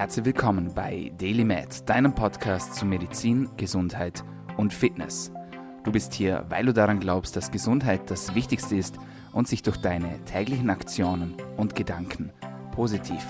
Herzlich willkommen bei Daily Med, deinem Podcast zu Medizin, Gesundheit und Fitness. Du bist hier, weil du daran glaubst, dass Gesundheit das Wichtigste ist und sich durch deine täglichen Aktionen und Gedanken positiv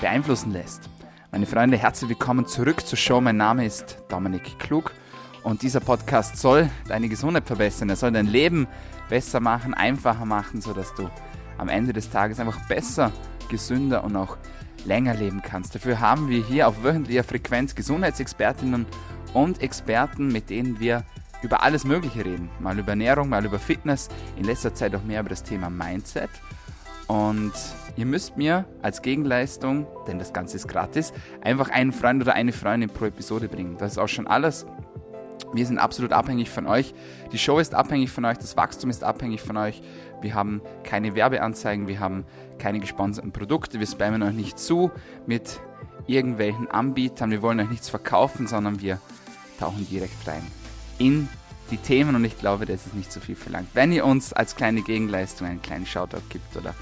beeinflussen lässt. Meine Freunde, herzlich willkommen zurück zur Show. Mein Name ist Dominik Klug und dieser Podcast soll deine Gesundheit verbessern. Er soll dein Leben besser machen, einfacher machen, sodass du am Ende des Tages einfach besser, gesünder und auch länger leben kannst. Dafür haben wir hier auf wöchentlicher Frequenz Gesundheitsexpertinnen und Experten, mit denen wir über alles Mögliche reden. Mal über Ernährung, mal über Fitness, in letzter Zeit auch mehr über das Thema Mindset. Und ihr müsst mir als Gegenleistung, denn das Ganze ist gratis, einfach einen Freund oder eine Freundin pro Episode bringen. Das ist auch schon alles. Wir sind absolut abhängig von euch. Die Show ist abhängig von euch, das Wachstum ist abhängig von euch. Wir haben keine Werbeanzeigen, wir haben keine gesponserten Produkte, wir spammen euch nicht zu mit irgendwelchen Anbietern, wir wollen euch nichts verkaufen, sondern wir tauchen direkt rein in die Themen und ich glaube, das ist nicht so viel verlangt. Wenn ihr uns als kleine Gegenleistung einen kleinen Shoutout gibt oder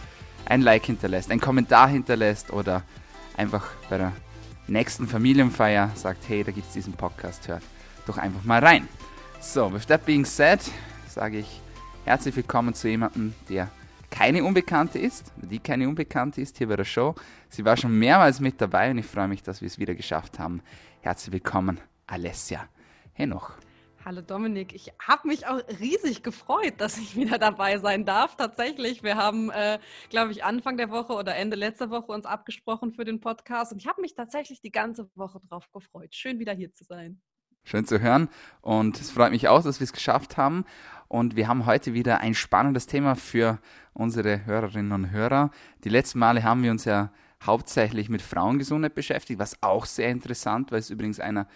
ein Like hinterlässt, einen Kommentar hinterlässt oder einfach bei der nächsten Familienfeier sagt, hey, da gibt es diesen Podcast, hört doch einfach mal rein. So, with that being said, sage ich herzlich willkommen zu jemandem, der keine Unbekannte ist, die keine Unbekannte ist hier bei der Show. Sie war schon mehrmals mit dabei und ich freue mich, dass wir es wieder geschafft haben. Herzlich willkommen, Alessia Henoch. Hallo Dominik, ich habe mich auch riesig gefreut, dass ich wieder dabei sein darf. Tatsächlich, wir haben, äh, glaube ich, Anfang der Woche oder Ende letzter Woche uns abgesprochen für den Podcast und ich habe mich tatsächlich die ganze Woche drauf gefreut. Schön wieder hier zu sein. Schön zu hören und es freut mich auch, dass wir es geschafft haben. Und wir haben heute wieder ein spannendes Thema für unsere Hörerinnen und Hörer. Die letzten Male haben wir uns ja hauptsächlich mit Frauengesundheit beschäftigt, was auch sehr interessant, weil es übrigens einer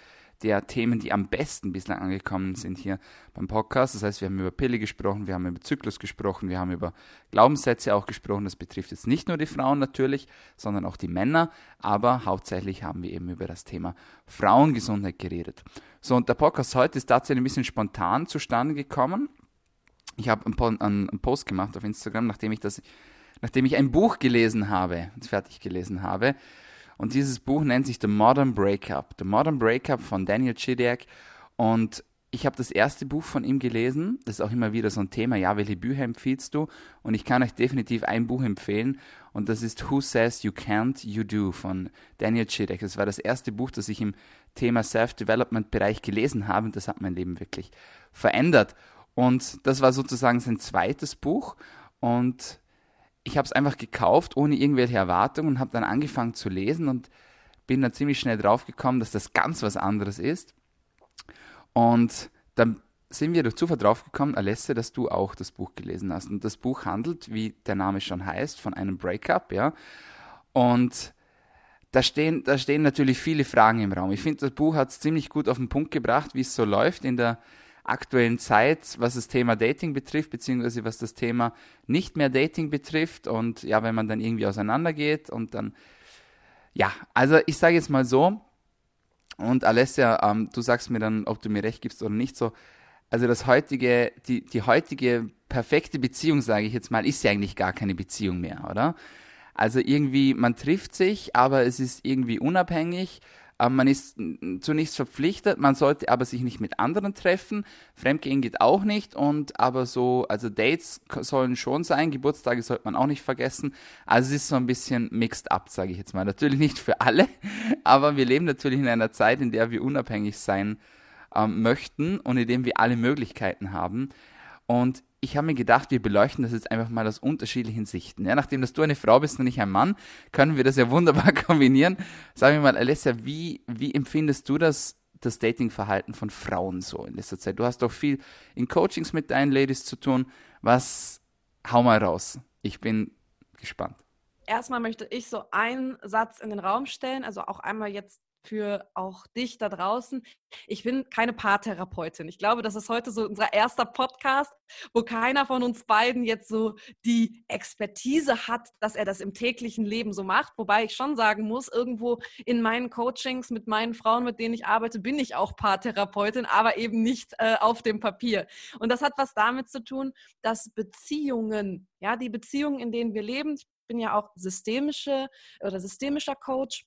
der Themen, die am besten bislang angekommen sind hier beim Podcast. Das heißt, wir haben über Pille gesprochen, wir haben über Zyklus gesprochen, wir haben über Glaubenssätze auch gesprochen. Das betrifft jetzt nicht nur die Frauen natürlich, sondern auch die Männer. Aber hauptsächlich haben wir eben über das Thema Frauengesundheit geredet. So, und der Podcast heute ist tatsächlich ein bisschen spontan zustande gekommen. Ich habe einen, Post gemacht auf Instagram, nachdem ich das, nachdem ich ein Buch gelesen habe, fertig gelesen habe, und dieses Buch nennt sich The Modern Breakup. The Modern Breakup von Daniel Chidiak. Und ich habe das erste Buch von ihm gelesen. Das ist auch immer wieder so ein Thema. Ja, welche Bücher empfiehlst du? Und ich kann euch definitiv ein Buch empfehlen. Und das ist Who Says You Can't, You Do von Daniel Chidiak. Das war das erste Buch, das ich im Thema Self-Development-Bereich gelesen habe. Und das hat mein Leben wirklich verändert. Und das war sozusagen sein zweites Buch. Und ich habe es einfach gekauft, ohne irgendwelche Erwartungen und habe dann angefangen zu lesen und bin dann ziemlich schnell draufgekommen, dass das ganz was anderes ist. Und dann sind wir durch Zufall draufgekommen, Alesse, dass du auch das Buch gelesen hast. Und das Buch handelt, wie der Name schon heißt, von einem Breakup, ja. Und da stehen, da stehen natürlich viele Fragen im Raum. Ich finde, das Buch hat es ziemlich gut auf den Punkt gebracht, wie es so läuft in der aktuellen Zeit, was das Thema Dating betrifft, beziehungsweise was das Thema nicht mehr Dating betrifft und ja, wenn man dann irgendwie auseinandergeht und dann, ja, also ich sage jetzt mal so, und Alessia, ähm, du sagst mir dann, ob du mir recht gibst oder nicht so, also das heutige, die, die heutige perfekte Beziehung, sage ich jetzt mal, ist ja eigentlich gar keine Beziehung mehr, oder? Also irgendwie, man trifft sich, aber es ist irgendwie unabhängig man ist zu nichts verpflichtet, man sollte aber sich nicht mit anderen treffen. Fremdgehen geht auch nicht und aber so, also Dates sollen schon sein, Geburtstage sollte man auch nicht vergessen. Also es ist so ein bisschen mixed up, sage ich jetzt mal. Natürlich nicht für alle, aber wir leben natürlich in einer Zeit, in der wir unabhängig sein ähm, möchten und in dem wir alle Möglichkeiten haben. Und ich habe mir gedacht, wir beleuchten das jetzt einfach mal aus unterschiedlichen Sichten. Ja, nachdem dass du eine Frau bist und ich ein Mann, können wir das ja wunderbar kombinieren. Sag mir mal, Alessia, wie, wie empfindest du das, das Datingverhalten von Frauen so in letzter Zeit? Du hast doch viel in Coachings mit deinen Ladies zu tun. Was, hau mal raus. Ich bin gespannt. Erstmal möchte ich so einen Satz in den Raum stellen, also auch einmal jetzt für auch dich da draußen. Ich bin keine Paartherapeutin. Ich glaube, das ist heute so unser erster Podcast, wo keiner von uns beiden jetzt so die Expertise hat, dass er das im täglichen Leben so macht. Wobei ich schon sagen muss, irgendwo in meinen Coachings mit meinen Frauen, mit denen ich arbeite, bin ich auch Paartherapeutin, aber eben nicht äh, auf dem Papier. Und das hat was damit zu tun, dass Beziehungen, ja, die Beziehungen, in denen wir leben, ich bin ja auch systemische oder systemischer Coach,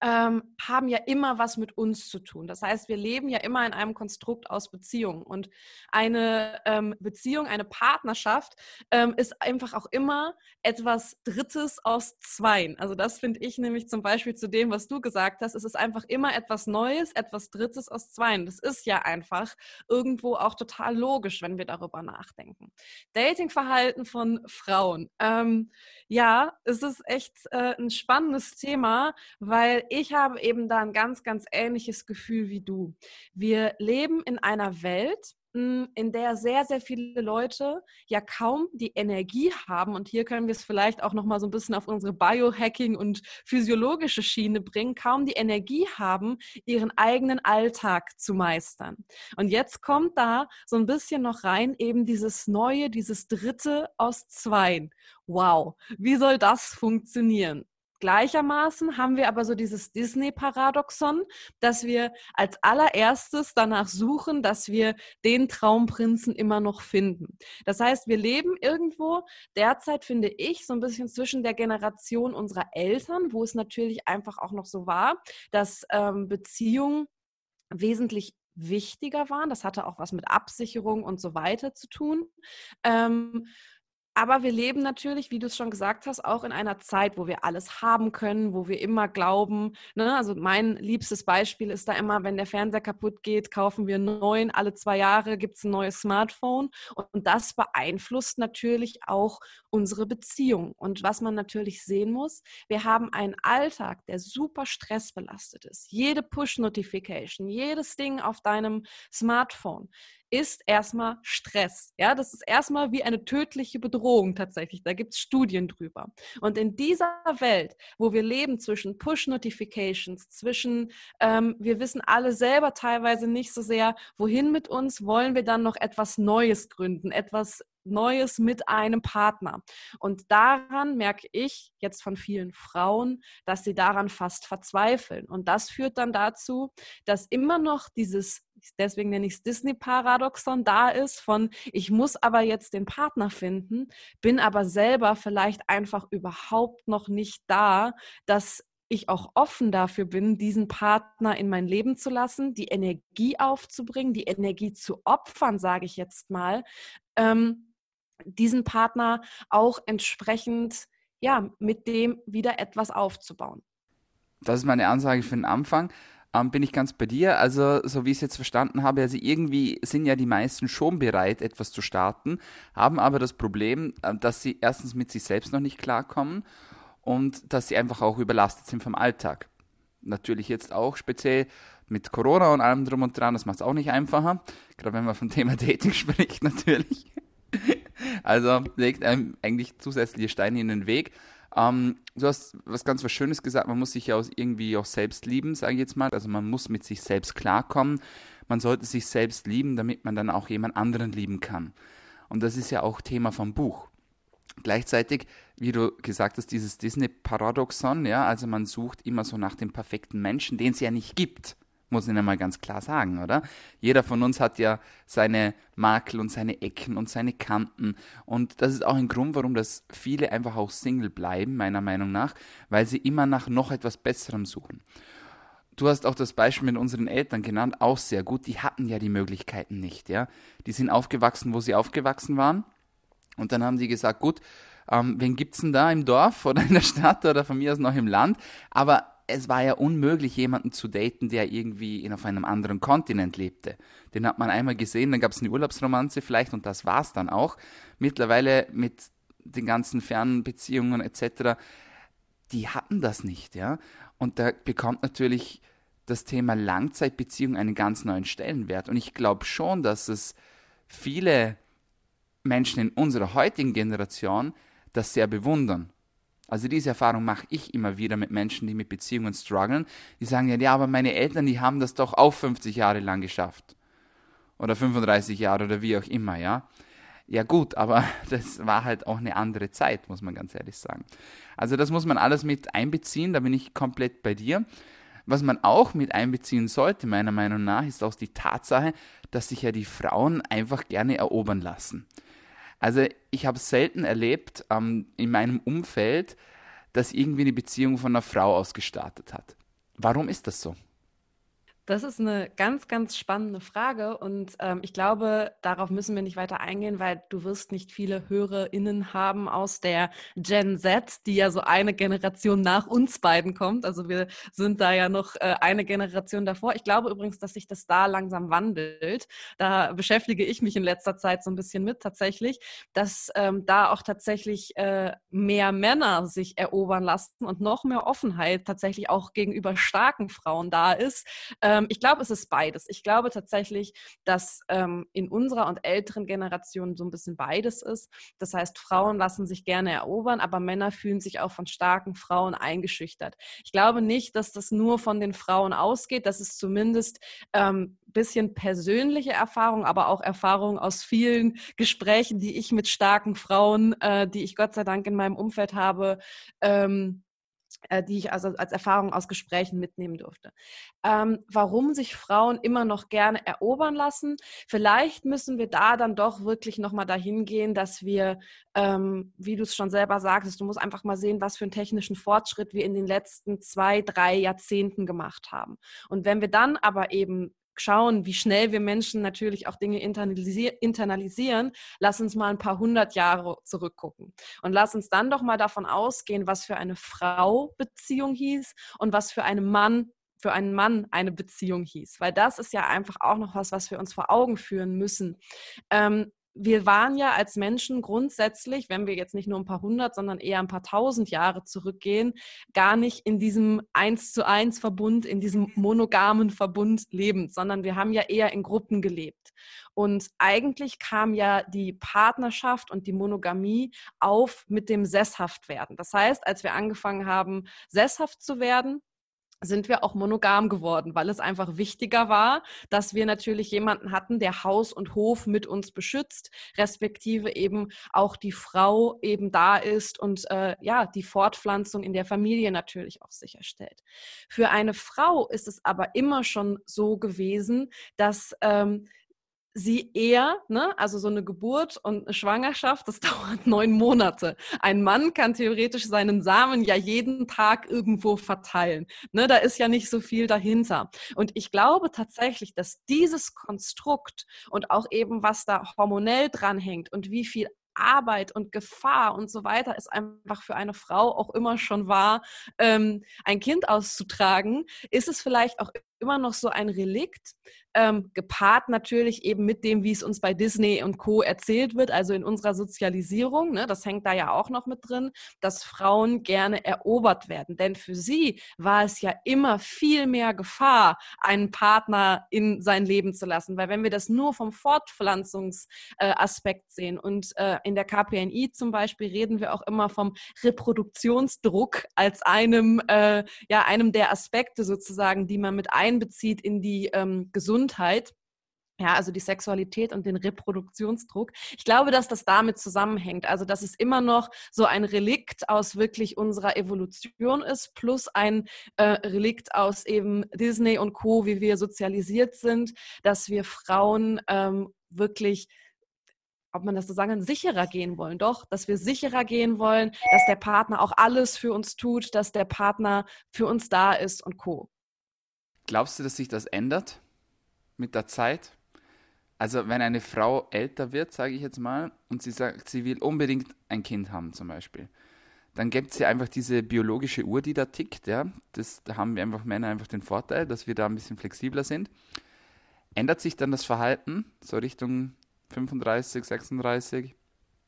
ähm, haben ja immer was mit uns zu tun. Das heißt, wir leben ja immer in einem Konstrukt aus Beziehungen. Und eine ähm, Beziehung, eine Partnerschaft ähm, ist einfach auch immer etwas Drittes aus Zweien. Also das finde ich nämlich zum Beispiel zu dem, was du gesagt hast. Es ist einfach immer etwas Neues, etwas Drittes aus Zweien. Das ist ja einfach irgendwo auch total logisch, wenn wir darüber nachdenken. Datingverhalten von Frauen. Ähm, ja, es ist echt äh, ein spannendes Thema, weil ich habe eben da ein ganz, ganz ähnliches Gefühl wie du. Wir leben in einer Welt, hm, in der sehr, sehr viele Leute ja kaum die Energie haben. Und hier können wir es vielleicht auch nochmal so ein bisschen auf unsere Biohacking und physiologische Schiene bringen, kaum die Energie haben, ihren eigenen Alltag zu meistern. Und jetzt kommt da so ein bisschen noch rein eben dieses Neue, dieses Dritte aus Zweien. Wow, wie soll das funktionieren? Gleichermaßen haben wir aber so dieses Disney-Paradoxon, dass wir als allererstes danach suchen, dass wir den Traumprinzen immer noch finden. Das heißt, wir leben irgendwo derzeit, finde ich, so ein bisschen zwischen der Generation unserer Eltern, wo es natürlich einfach auch noch so war, dass ähm, Beziehungen wesentlich wichtiger waren. Das hatte auch was mit Absicherung und so weiter zu tun. Ähm, aber wir leben natürlich, wie du es schon gesagt hast, auch in einer Zeit, wo wir alles haben können, wo wir immer glauben. Ne? Also mein liebstes Beispiel ist da immer, wenn der Fernseher kaputt geht, kaufen wir einen neuen. Alle zwei Jahre gibt es ein neues Smartphone. Und das beeinflusst natürlich auch unsere Beziehung. Und was man natürlich sehen muss, wir haben einen Alltag, der super stressbelastet ist. Jede Push-Notification, jedes Ding auf deinem Smartphone ist erstmal Stress. Ja, das ist erstmal wie eine tödliche Bedrohung tatsächlich. Da gibt es Studien drüber. Und in dieser Welt, wo wir leben zwischen Push-Notifications, zwischen, ähm, wir wissen alle selber teilweise nicht so sehr, wohin mit uns, wollen wir dann noch etwas Neues gründen, etwas Neues mit einem Partner. Und daran merke ich jetzt von vielen Frauen, dass sie daran fast verzweifeln. Und das führt dann dazu, dass immer noch dieses, deswegen nenne ich es Disney-Paradoxon, da ist von, ich muss aber jetzt den Partner finden, bin aber selber vielleicht einfach überhaupt noch nicht da, dass ich auch offen dafür bin, diesen Partner in mein Leben zu lassen, die Energie aufzubringen, die Energie zu opfern, sage ich jetzt mal, ähm, diesen Partner auch entsprechend, ja, mit dem wieder etwas aufzubauen. Das ist meine Ansage für den Anfang. Ähm, bin ich ganz bei dir. Also, so wie ich es jetzt verstanden habe, also irgendwie sind ja die meisten schon bereit, etwas zu starten, haben aber das Problem, äh, dass sie erstens mit sich selbst noch nicht klarkommen und dass sie einfach auch überlastet sind vom Alltag. Natürlich jetzt auch speziell mit Corona und allem drum und dran, das macht es auch nicht einfacher, gerade wenn man vom Thema Dating spricht natürlich. Also legt einem eigentlich zusätzliche Steine in den Weg. Ähm, du hast was ganz was Schönes gesagt, man muss sich ja auch irgendwie auch selbst lieben, sage ich jetzt mal. Also man muss mit sich selbst klarkommen. Man sollte sich selbst lieben, damit man dann auch jemand anderen lieben kann. Und das ist ja auch Thema vom Buch. Gleichzeitig, wie du gesagt hast, dieses Disney-Paradoxon, ja, also man sucht immer so nach dem perfekten Menschen, den es ja nicht gibt muss ich mal ganz klar sagen, oder? Jeder von uns hat ja seine Makel und seine Ecken und seine Kanten. Und das ist auch ein Grund, warum das viele einfach auch Single bleiben, meiner Meinung nach, weil sie immer nach noch etwas Besserem suchen. Du hast auch das Beispiel mit unseren Eltern genannt, auch sehr gut. Die hatten ja die Möglichkeiten nicht, ja. Die sind aufgewachsen, wo sie aufgewachsen waren. Und dann haben die gesagt, gut, ähm, wen gibt's denn da im Dorf oder in der Stadt oder von mir aus noch im Land? Aber es war ja unmöglich, jemanden zu daten, der irgendwie in, auf einem anderen Kontinent lebte. Den hat man einmal gesehen, dann gab es eine Urlaubsromanze vielleicht und das war's dann auch. Mittlerweile mit den ganzen Fernbeziehungen etc., die hatten das nicht, ja. Und da bekommt natürlich das Thema Langzeitbeziehung einen ganz neuen Stellenwert. Und ich glaube schon, dass es viele Menschen in unserer heutigen Generation das sehr bewundern also diese Erfahrung mache ich immer wieder mit Menschen, die mit Beziehungen strugglen. Die sagen ja, ja, aber meine Eltern, die haben das doch auch 50 Jahre lang geschafft. Oder 35 Jahre oder wie auch immer, ja. Ja gut, aber das war halt auch eine andere Zeit, muss man ganz ehrlich sagen. Also das muss man alles mit einbeziehen, da bin ich komplett bei dir. Was man auch mit einbeziehen sollte, meiner Meinung nach, ist auch die Tatsache, dass sich ja die Frauen einfach gerne erobern lassen. Also ich habe selten erlebt ähm, in meinem Umfeld, dass irgendwie eine Beziehung von einer Frau aus gestartet hat. Warum ist das so? Das ist eine ganz, ganz spannende Frage und ähm, ich glaube, darauf müssen wir nicht weiter eingehen, weil du wirst nicht viele HörerInnen haben aus der Gen Z, die ja so eine Generation nach uns beiden kommt. Also wir sind da ja noch äh, eine Generation davor. Ich glaube übrigens, dass sich das da langsam wandelt. Da beschäftige ich mich in letzter Zeit so ein bisschen mit tatsächlich, dass ähm, da auch tatsächlich äh, mehr Männer sich erobern lassen und noch mehr Offenheit tatsächlich auch gegenüber starken Frauen da ist. Äh, ähm, ich glaube, es ist beides. Ich glaube tatsächlich, dass ähm, in unserer und älteren Generation so ein bisschen beides ist. Das heißt, Frauen lassen sich gerne erobern, aber Männer fühlen sich auch von starken Frauen eingeschüchtert. Ich glaube nicht, dass das nur von den Frauen ausgeht. Das ist zumindest ähm, bisschen persönliche Erfahrung, aber auch Erfahrung aus vielen Gesprächen, die ich mit starken Frauen, äh, die ich Gott sei Dank in meinem Umfeld habe, ähm, äh, die ich also als Erfahrung aus Gesprächen mitnehmen durfte. Ähm, warum sich Frauen immer noch gerne erobern lassen? Vielleicht müssen wir da dann doch wirklich nochmal dahin gehen, dass wir, ähm, wie du es schon selber sagtest, du musst einfach mal sehen, was für einen technischen Fortschritt wir in den letzten zwei, drei Jahrzehnten gemacht haben. Und wenn wir dann aber eben schauen, wie schnell wir Menschen natürlich auch Dinge internalisieren, lass uns mal ein paar hundert Jahre zurückgucken. Und lass uns dann doch mal davon ausgehen, was für eine Frau Beziehung hieß und was für einen Mann für einen Mann eine Beziehung hieß. Weil das ist ja einfach auch noch was, was wir uns vor Augen führen müssen. Ähm, wir waren ja als Menschen grundsätzlich, wenn wir jetzt nicht nur ein paar hundert, sondern eher ein paar tausend Jahre zurückgehen, gar nicht in diesem eins zu eins Verbund, in diesem monogamen Verbund lebend, sondern wir haben ja eher in Gruppen gelebt. Und eigentlich kam ja die Partnerschaft und die Monogamie auf mit dem Sesshaftwerden. Das heißt, als wir angefangen haben, sesshaft zu werden, sind wir auch monogam geworden, weil es einfach wichtiger war, dass wir natürlich jemanden hatten, der Haus und Hof mit uns beschützt, respektive eben auch die Frau eben da ist und äh, ja, die Fortpflanzung in der Familie natürlich auch sicherstellt. Für eine Frau ist es aber immer schon so gewesen, dass ähm, sie eher, ne, also so eine Geburt und eine Schwangerschaft, das dauert neun Monate. Ein Mann kann theoretisch seinen Samen ja jeden Tag irgendwo verteilen. Ne, da ist ja nicht so viel dahinter. Und ich glaube tatsächlich, dass dieses Konstrukt und auch eben was da hormonell dranhängt und wie viel Arbeit und Gefahr und so weiter ist einfach für eine Frau auch immer schon wahr, ähm, ein Kind auszutragen, ist es vielleicht auch immer noch so ein Relikt, ähm, gepaart natürlich eben mit dem, wie es uns bei Disney und Co. erzählt wird, also in unserer Sozialisierung. Ne, das hängt da ja auch noch mit drin, dass Frauen gerne erobert werden. Denn für sie war es ja immer viel mehr Gefahr, einen Partner in sein Leben zu lassen. Weil wenn wir das nur vom Fortpflanzungsaspekt äh, sehen und äh, in der KPNI zum Beispiel reden wir auch immer vom Reproduktionsdruck als einem, äh, ja, einem der Aspekte sozusagen, die man mit ein einbezieht in die ähm, Gesundheit. Ja, also die Sexualität und den Reproduktionsdruck. Ich glaube, dass das damit zusammenhängt. Also, dass es immer noch so ein Relikt aus wirklich unserer Evolution ist, plus ein äh, Relikt aus eben Disney und Co., wie wir sozialisiert sind, dass wir Frauen ähm, wirklich ob man das so sagen sicherer gehen wollen. Doch, dass wir sicherer gehen wollen, dass der Partner auch alles für uns tut, dass der Partner für uns da ist und co. Glaubst du, dass sich das ändert mit der Zeit? Also wenn eine Frau älter wird, sage ich jetzt mal, und sie sagt, sie will unbedingt ein Kind haben zum Beispiel, dann gibt es ja einfach diese biologische Uhr, die da tickt. Ja? Das, da haben wir einfach Männer einfach den Vorteil, dass wir da ein bisschen flexibler sind. Ändert sich dann das Verhalten so Richtung 35, 36?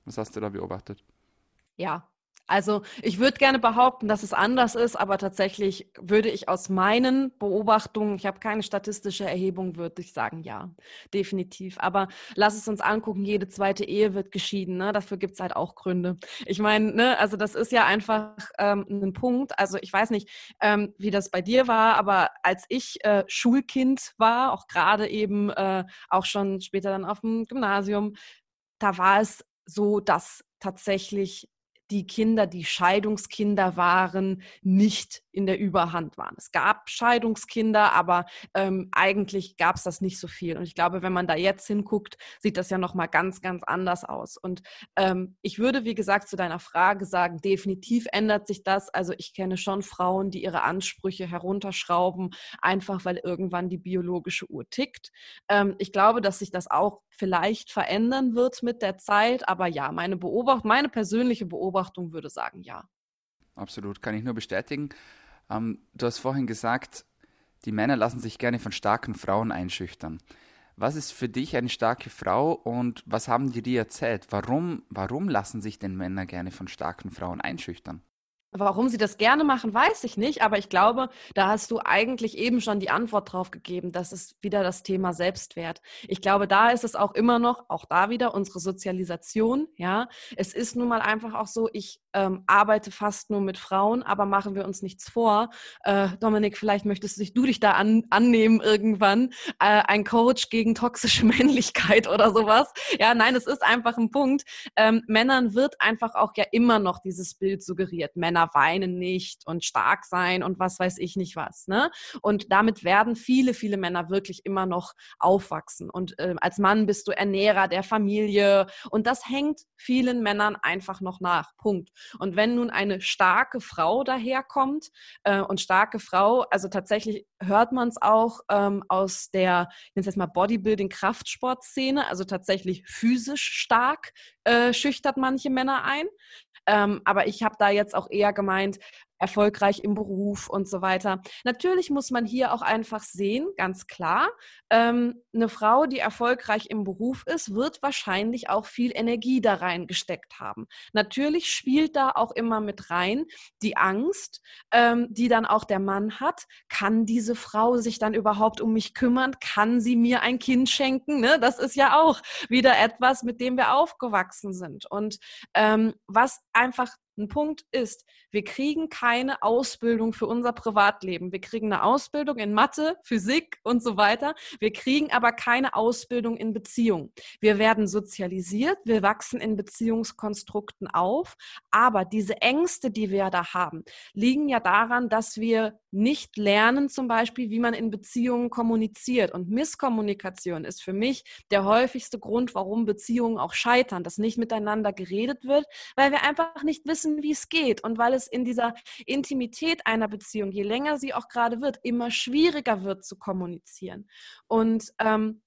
Was hast du da beobachtet? Ja, also ich würde gerne behaupten, dass es anders ist, aber tatsächlich würde ich aus meinen Beobachtungen, ich habe keine statistische Erhebung, würde ich sagen, ja, definitiv. Aber lass es uns angucken, jede zweite Ehe wird geschieden. Ne? Dafür gibt es halt auch Gründe. Ich meine, ne, also das ist ja einfach ähm, ein Punkt. Also ich weiß nicht, ähm, wie das bei dir war, aber als ich äh, Schulkind war, auch gerade eben äh, auch schon später dann auf dem Gymnasium, da war es so, dass tatsächlich die Kinder, die Scheidungskinder waren, nicht in der Überhand waren. Es gab Scheidungskinder, aber ähm, eigentlich gab es das nicht so viel. Und ich glaube, wenn man da jetzt hinguckt, sieht das ja nochmal ganz, ganz anders aus. Und ähm, ich würde, wie gesagt, zu deiner Frage sagen, definitiv ändert sich das. Also ich kenne schon Frauen, die ihre Ansprüche herunterschrauben, einfach weil irgendwann die biologische Uhr tickt. Ähm, ich glaube, dass sich das auch vielleicht verändern wird mit der Zeit. Aber ja, meine Beobachtung, meine persönliche Beobachtung würde sagen, ja. Absolut, kann ich nur bestätigen. Ähm, du hast vorhin gesagt, die Männer lassen sich gerne von starken Frauen einschüchtern. Was ist für dich eine starke Frau und was haben die dir erzählt? Warum, warum lassen sich denn Männer gerne von starken Frauen einschüchtern? Warum sie das gerne machen, weiß ich nicht, aber ich glaube, da hast du eigentlich eben schon die Antwort drauf gegeben. Das ist wieder das Thema Selbstwert. Ich glaube, da ist es auch immer noch, auch da wieder unsere Sozialisation. Ja, es ist nun mal einfach auch so, ich ähm, arbeite fast nur mit Frauen, aber machen wir uns nichts vor. Äh, Dominik, vielleicht möchtest du dich, da an, annehmen irgendwann. Äh, ein Coach gegen toxische Männlichkeit oder sowas. Ja, nein, es ist einfach ein Punkt. Ähm, Männern wird einfach auch ja immer noch dieses Bild suggeriert. Männer weinen nicht und stark sein und was weiß ich nicht was. Ne? Und damit werden viele, viele Männer wirklich immer noch aufwachsen. Und äh, als Mann bist du Ernährer der Familie und das hängt vielen Männern einfach noch nach. Punkt. Und wenn nun eine starke Frau daherkommt äh, und starke Frau, also tatsächlich hört man es auch ähm, aus der, ich nenne jetzt mal Bodybuilding-Kraftsportszene, also tatsächlich physisch stark äh, schüchtert manche Männer ein. Ähm, aber ich habe da jetzt auch eher gemeint, erfolgreich im Beruf und so weiter. Natürlich muss man hier auch einfach sehen, ganz klar, ähm, eine Frau, die erfolgreich im Beruf ist, wird wahrscheinlich auch viel Energie da reingesteckt haben. Natürlich spielt da auch immer mit rein die Angst, ähm, die dann auch der Mann hat. Kann diese Frau sich dann überhaupt um mich kümmern? Kann sie mir ein Kind schenken? Ne? Das ist ja auch wieder etwas, mit dem wir aufgewachsen sind. Und ähm, was einfach ein Punkt ist, wir kriegen keine Ausbildung für unser Privatleben. Wir kriegen eine Ausbildung in Mathe, Physik und so weiter. Wir kriegen aber keine Ausbildung in Beziehung. Wir werden sozialisiert, wir wachsen in Beziehungskonstrukten auf, aber diese Ängste, die wir da haben, liegen ja daran, dass wir nicht lernen, zum Beispiel, wie man in Beziehungen kommuniziert. Und Misskommunikation ist für mich der häufigste Grund, warum Beziehungen auch scheitern, dass nicht miteinander geredet wird, weil wir einfach nicht wissen, wissen, wie es geht und weil es in dieser Intimität einer Beziehung, je länger sie auch gerade wird, immer schwieriger wird zu kommunizieren. Und ähm,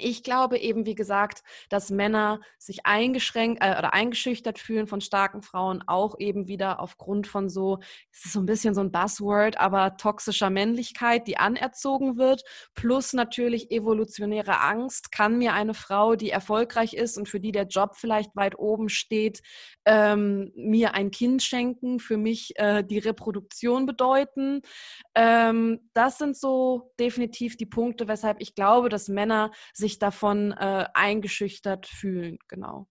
ich glaube eben, wie gesagt, dass Männer sich eingeschränkt äh, oder eingeschüchtert fühlen von starken Frauen, auch eben wieder aufgrund von so, es ist so ein bisschen so ein Buzzword, aber toxischer Männlichkeit, die anerzogen wird, plus natürlich evolutionäre Angst. Kann mir eine Frau, die erfolgreich ist und für die der Job vielleicht weit oben steht, ähm, mir ein Kind schenken, für mich äh, die Reproduktion bedeuten? Ähm, das sind so definitiv die Punkte, weshalb ich glaube, dass Männer sich sich davon äh, eingeschüchtert fühlen, genau.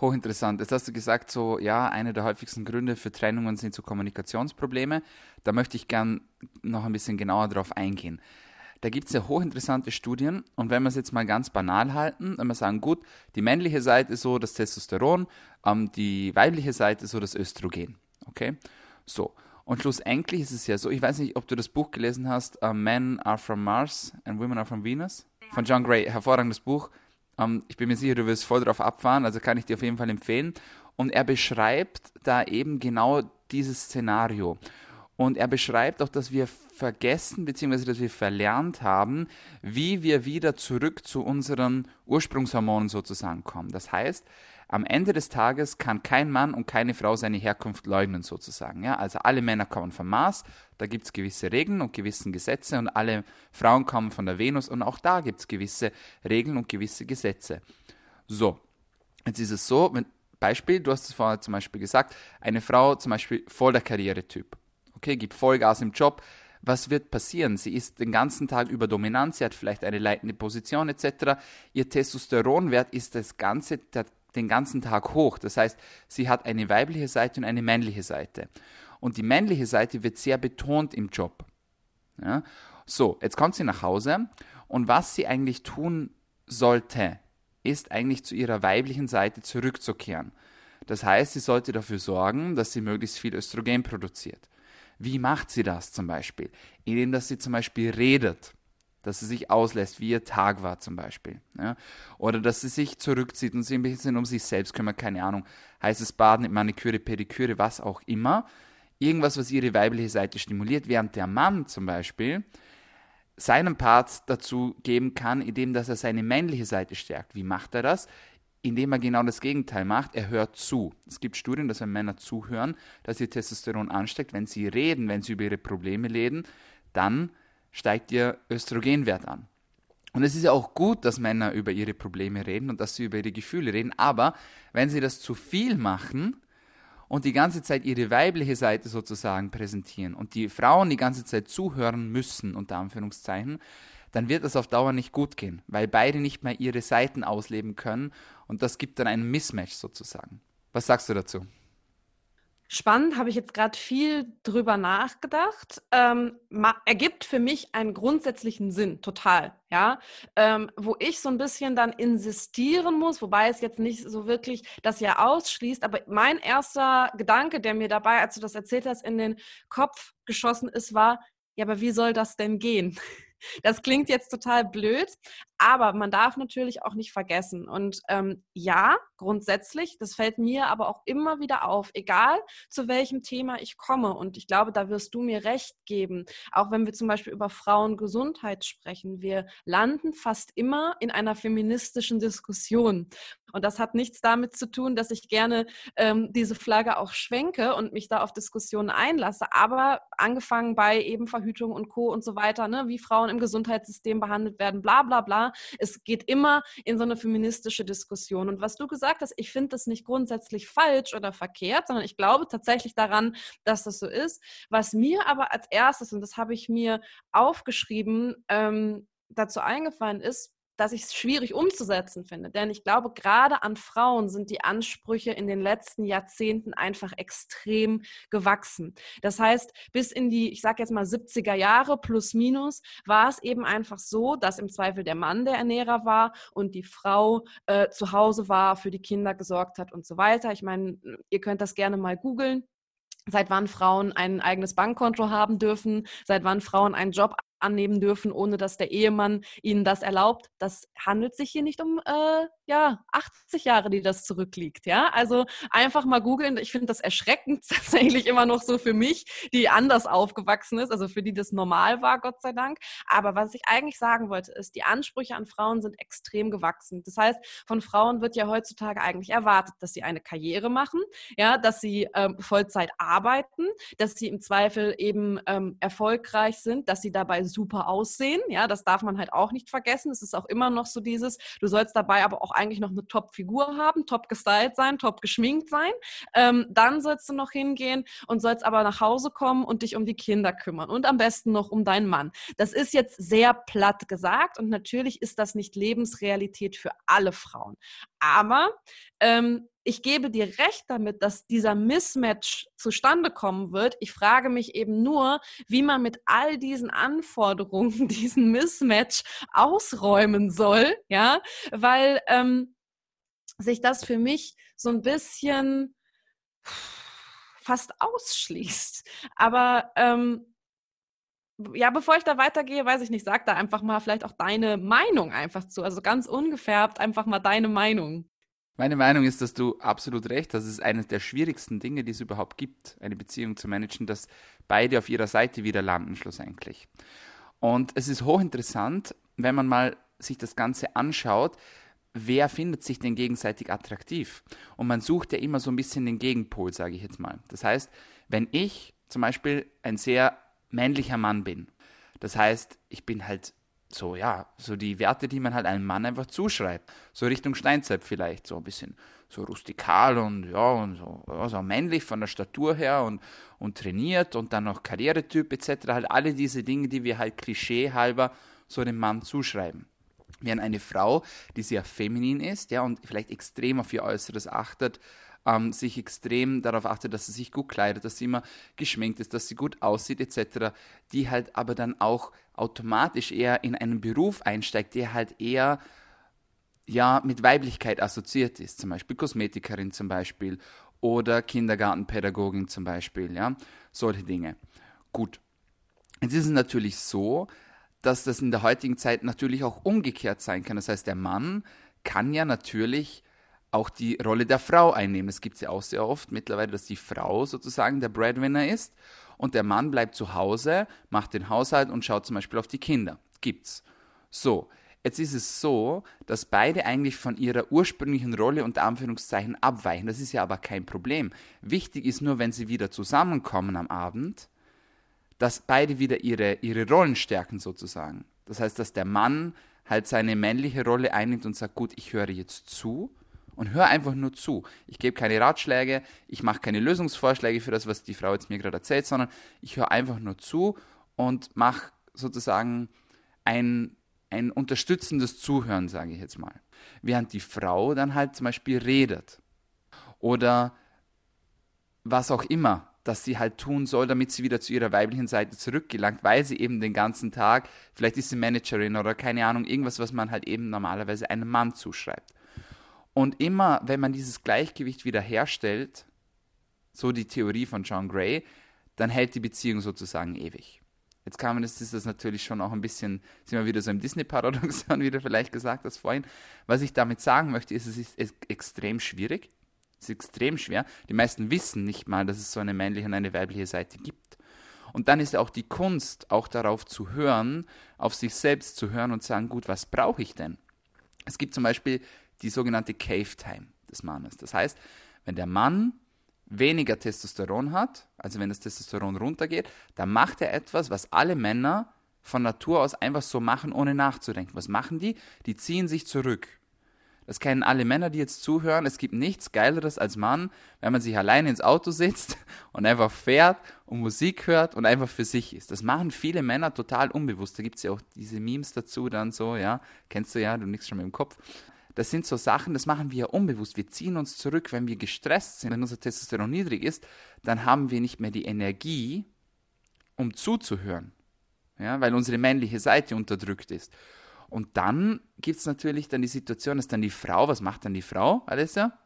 Hochinteressant. Jetzt hast du gesagt, so, ja, einer der häufigsten Gründe für Trennungen sind so Kommunikationsprobleme. Da möchte ich gern noch ein bisschen genauer drauf eingehen. Da gibt es ja hochinteressante Studien und wenn wir es jetzt mal ganz banal halten, wenn wir sagen, gut, die männliche Seite ist so das Testosteron, ähm, die weibliche Seite ist so das Östrogen. Okay? So. Und schlussendlich ist es ja so, ich weiß nicht, ob du das Buch gelesen hast, uh, Men are from Mars and Women are from Venus von John Gray. Hervorragendes Buch. Ähm, ich bin mir sicher, du wirst voll drauf abfahren, also kann ich dir auf jeden Fall empfehlen. Und er beschreibt da eben genau dieses Szenario. Und er beschreibt auch, dass wir vergessen bzw. dass wir verlernt haben, wie wir wieder zurück zu unseren Ursprungshormonen sozusagen kommen. Das heißt, am Ende des Tages kann kein Mann und keine Frau seine Herkunft leugnen sozusagen. Ja? Also alle Männer kommen vom Mars, da gibt es gewisse Regeln und gewisse Gesetze und alle Frauen kommen von der Venus und auch da gibt es gewisse Regeln und gewisse Gesetze. So, jetzt ist es so, wenn, Beispiel, du hast es vorher zum Beispiel gesagt, eine Frau zum Beispiel voll der Karrieretyp, okay, gibt Vollgas im Job, was wird passieren? Sie ist den ganzen Tag über dominant, sie hat vielleicht eine leitende Position etc. Ihr Testosteronwert ist das ganze, der den ganzen Tag hoch. Das heißt, sie hat eine weibliche Seite und eine männliche Seite. Und die männliche Seite wird sehr betont im Job. Ja? So, jetzt kommt sie nach Hause und was sie eigentlich tun sollte, ist eigentlich zu ihrer weiblichen Seite zurückzukehren. Das heißt, sie sollte dafür sorgen, dass sie möglichst viel Östrogen produziert. Wie macht sie das zum Beispiel? Indem, dass sie zum Beispiel redet, dass sie sich auslässt, wie ihr Tag war zum Beispiel. Ja? Oder dass sie sich zurückzieht und sich ein bisschen um sich selbst kümmert, keine Ahnung, heißes Baden Maniküre, Pediküre, was auch immer. Irgendwas, was ihre weibliche Seite stimuliert, während der Mann zum Beispiel seinen Part dazu geben kann, indem dass er seine männliche Seite stärkt. Wie macht er das? Indem er genau das Gegenteil macht, er hört zu. Es gibt Studien, dass wenn Männer zuhören, dass ihr Testosteron ansteckt. Wenn sie reden, wenn sie über ihre Probleme reden, dann steigt ihr Östrogenwert an. Und es ist ja auch gut, dass Männer über ihre Probleme reden und dass sie über ihre Gefühle reden, aber wenn sie das zu viel machen, und die ganze Zeit ihre weibliche Seite sozusagen präsentieren und die Frauen die ganze Zeit zuhören müssen, unter Anführungszeichen, dann wird das auf Dauer nicht gut gehen, weil beide nicht mehr ihre Seiten ausleben können und das gibt dann einen Mismatch sozusagen. Was sagst du dazu? Spannend, habe ich jetzt gerade viel drüber nachgedacht. Ähm, ergibt für mich einen grundsätzlichen Sinn, total, ja. Ähm, wo ich so ein bisschen dann insistieren muss, wobei es jetzt nicht so wirklich das ja ausschließt, aber mein erster Gedanke, der mir dabei, als du das erzählt hast, in den Kopf geschossen ist, war, ja, aber wie soll das denn gehen? Das klingt jetzt total blöd, aber man darf natürlich auch nicht vergessen. Und ähm, ja, grundsätzlich, das fällt mir aber auch immer wieder auf, egal zu welchem Thema ich komme. Und ich glaube, da wirst du mir recht geben. Auch wenn wir zum Beispiel über Frauengesundheit sprechen, wir landen fast immer in einer feministischen Diskussion. Und das hat nichts damit zu tun, dass ich gerne ähm, diese Flagge auch schwenke und mich da auf Diskussionen einlasse. Aber angefangen bei eben Verhütung und Co. und so weiter, ne, wie Frauen im Gesundheitssystem behandelt werden, bla bla bla. Es geht immer in so eine feministische Diskussion. Und was du gesagt hast, ich finde das nicht grundsätzlich falsch oder verkehrt, sondern ich glaube tatsächlich daran, dass das so ist. Was mir aber als erstes, und das habe ich mir aufgeschrieben, ähm, dazu eingefallen ist, dass ich es schwierig umzusetzen finde. Denn ich glaube, gerade an Frauen sind die Ansprüche in den letzten Jahrzehnten einfach extrem gewachsen. Das heißt, bis in die, ich sage jetzt mal 70er Jahre plus minus, war es eben einfach so, dass im Zweifel der Mann der Ernährer war und die Frau äh, zu Hause war, für die Kinder gesorgt hat und so weiter. Ich meine, ihr könnt das gerne mal googeln seit wann Frauen ein eigenes Bankkonto haben dürfen, seit wann Frauen einen Job annehmen dürfen, ohne dass der Ehemann ihnen das erlaubt. Das handelt sich hier nicht um äh, ja 80 Jahre, die das zurückliegt. Ja, also einfach mal googeln. Ich finde das erschreckend tatsächlich immer noch so für mich, die anders aufgewachsen ist, also für die das normal war, Gott sei Dank. Aber was ich eigentlich sagen wollte, ist, die Ansprüche an Frauen sind extrem gewachsen. Das heißt, von Frauen wird ja heutzutage eigentlich erwartet, dass sie eine Karriere machen, ja, dass sie ähm, Vollzeit arbeiten, dass sie im Zweifel eben ähm, erfolgreich sind, dass sie dabei super aussehen. Ja, das darf man halt auch nicht vergessen. Es ist auch immer noch so dieses, du sollst dabei aber auch eigentlich noch eine Top-Figur haben, top gestylt sein, top geschminkt sein. Ähm, dann sollst du noch hingehen und sollst aber nach Hause kommen und dich um die Kinder kümmern und am besten noch um deinen Mann. Das ist jetzt sehr platt gesagt und natürlich ist das nicht Lebensrealität für alle Frauen. Aber ähm, ich gebe dir recht damit, dass dieser Mismatch zustande kommen wird. Ich frage mich eben nur, wie man mit all diesen Anforderungen diesen Mismatch ausräumen soll, ja, weil ähm, sich das für mich so ein bisschen fast ausschließt. Aber ähm, ja, bevor ich da weitergehe, weiß ich nicht, sag da einfach mal vielleicht auch deine Meinung einfach zu. Also ganz ungefärbt einfach mal deine Meinung. Meine Meinung ist, dass du absolut recht hast. Es ist eines der schwierigsten Dinge, die es überhaupt gibt, eine Beziehung zu managen, dass beide auf ihrer Seite wieder landen, schlussendlich. Und es ist hochinteressant, wenn man mal sich das Ganze anschaut, wer findet sich denn gegenseitig attraktiv? Und man sucht ja immer so ein bisschen den Gegenpol, sage ich jetzt mal. Das heißt, wenn ich zum Beispiel ein sehr männlicher Mann bin, das heißt, ich bin halt so, ja, so die Werte, die man halt einem Mann einfach zuschreibt. So Richtung Steinzeit vielleicht, so ein bisschen so rustikal und ja, und so also männlich von der Statur her und, und trainiert und dann noch Karrieretyp etc. Halt alle diese Dinge, die wir halt klischeehalber so dem Mann zuschreiben. Während eine Frau, die sehr feminin ist, ja, und vielleicht extrem auf ihr Äußeres achtet, ähm, sich extrem darauf achtet, dass sie sich gut kleidet, dass sie immer geschminkt ist, dass sie gut aussieht etc., die halt aber dann auch automatisch eher in einen Beruf einsteigt, der halt eher ja mit Weiblichkeit assoziiert ist, zum Beispiel Kosmetikerin zum Beispiel oder Kindergartenpädagogin zum Beispiel, ja, solche Dinge. Gut. Jetzt ist es natürlich so, dass das in der heutigen Zeit natürlich auch umgekehrt sein kann. Das heißt, der Mann kann ja natürlich auch die Rolle der Frau einnehmen. Es gibt ja auch sehr oft mittlerweile, dass die Frau sozusagen der Breadwinner ist und der Mann bleibt zu Hause, macht den Haushalt und schaut zum Beispiel auf die Kinder. Gibt's. So, jetzt ist es so, dass beide eigentlich von ihrer ursprünglichen Rolle unter Anführungszeichen abweichen. Das ist ja aber kein Problem. Wichtig ist nur, wenn sie wieder zusammenkommen am Abend, dass beide wieder ihre, ihre Rollen stärken sozusagen. Das heißt, dass der Mann halt seine männliche Rolle einnimmt und sagt, gut, ich höre jetzt zu und höre einfach nur zu. Ich gebe keine Ratschläge, ich mache keine Lösungsvorschläge für das, was die Frau jetzt mir gerade erzählt, sondern ich höre einfach nur zu und mache sozusagen ein, ein unterstützendes Zuhören, sage ich jetzt mal. Während die Frau dann halt zum Beispiel redet oder was auch immer das sie halt tun soll, damit sie wieder zu ihrer weiblichen Seite zurückgelangt, weil sie eben den ganzen Tag, vielleicht ist sie Managerin oder keine Ahnung, irgendwas, was man halt eben normalerweise einem Mann zuschreibt. Und immer, wenn man dieses Gleichgewicht wieder herstellt, so die Theorie von John Gray, dann hält die Beziehung sozusagen ewig. Jetzt kann man das, ist das natürlich schon auch ein bisschen, sind wir wieder so im Disney-Paradoxon, wie du vielleicht gesagt hast vorhin. Was ich damit sagen möchte, ist, es ist extrem schwierig, ist extrem schwer. Die meisten wissen nicht mal, dass es so eine männliche und eine weibliche Seite gibt. Und dann ist auch die Kunst, auch darauf zu hören, auf sich selbst zu hören und sagen, gut, was brauche ich denn? Es gibt zum Beispiel die sogenannte Cave Time des Mannes. Das heißt, wenn der Mann weniger Testosteron hat, also wenn das Testosteron runtergeht, dann macht er etwas, was alle Männer von Natur aus einfach so machen, ohne nachzudenken. Was machen die? Die ziehen sich zurück. Das kennen alle Männer, die jetzt zuhören. Es gibt nichts Geileres als Mann, wenn man sich alleine ins Auto sitzt und einfach fährt und Musik hört und einfach für sich ist. Das machen viele Männer total unbewusst. Da gibt es ja auch diese Memes dazu dann so, ja. Kennst du ja, du nix schon mit dem Kopf. Das sind so Sachen, das machen wir ja unbewusst. Wir ziehen uns zurück, wenn wir gestresst sind, wenn unser Testosteron niedrig ist, dann haben wir nicht mehr die Energie, um zuzuhören. Ja, weil unsere männliche Seite unterdrückt ist. Und dann gibt es natürlich dann die Situation, dass dann die Frau, was macht dann die Frau, Alessa?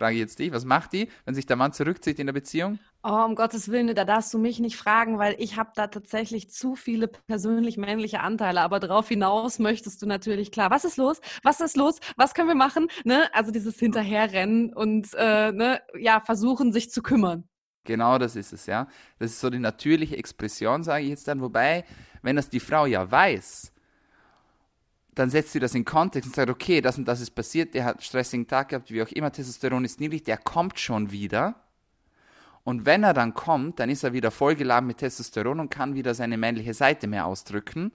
Frage jetzt dich, was macht die, wenn sich der Mann zurückzieht in der Beziehung? Oh, um Gottes Willen, da darfst du mich nicht fragen, weil ich habe da tatsächlich zu viele persönlich männliche Anteile. Aber darauf hinaus möchtest du natürlich klar, was ist los? Was ist los? Was können wir machen? Ne? Also dieses Hinterherrennen und äh, ne? ja, versuchen, sich zu kümmern. Genau das ist es, ja. Das ist so die natürliche Expression, sage ich jetzt dann. Wobei, wenn das die Frau ja weiß, dann setzt sie das in Kontext und sagt, okay, das und das ist passiert, der hat einen stressigen Tag gehabt, wie auch immer, Testosteron ist niedrig, der kommt schon wieder. Und wenn er dann kommt, dann ist er wieder vollgeladen mit Testosteron und kann wieder seine männliche Seite mehr ausdrücken.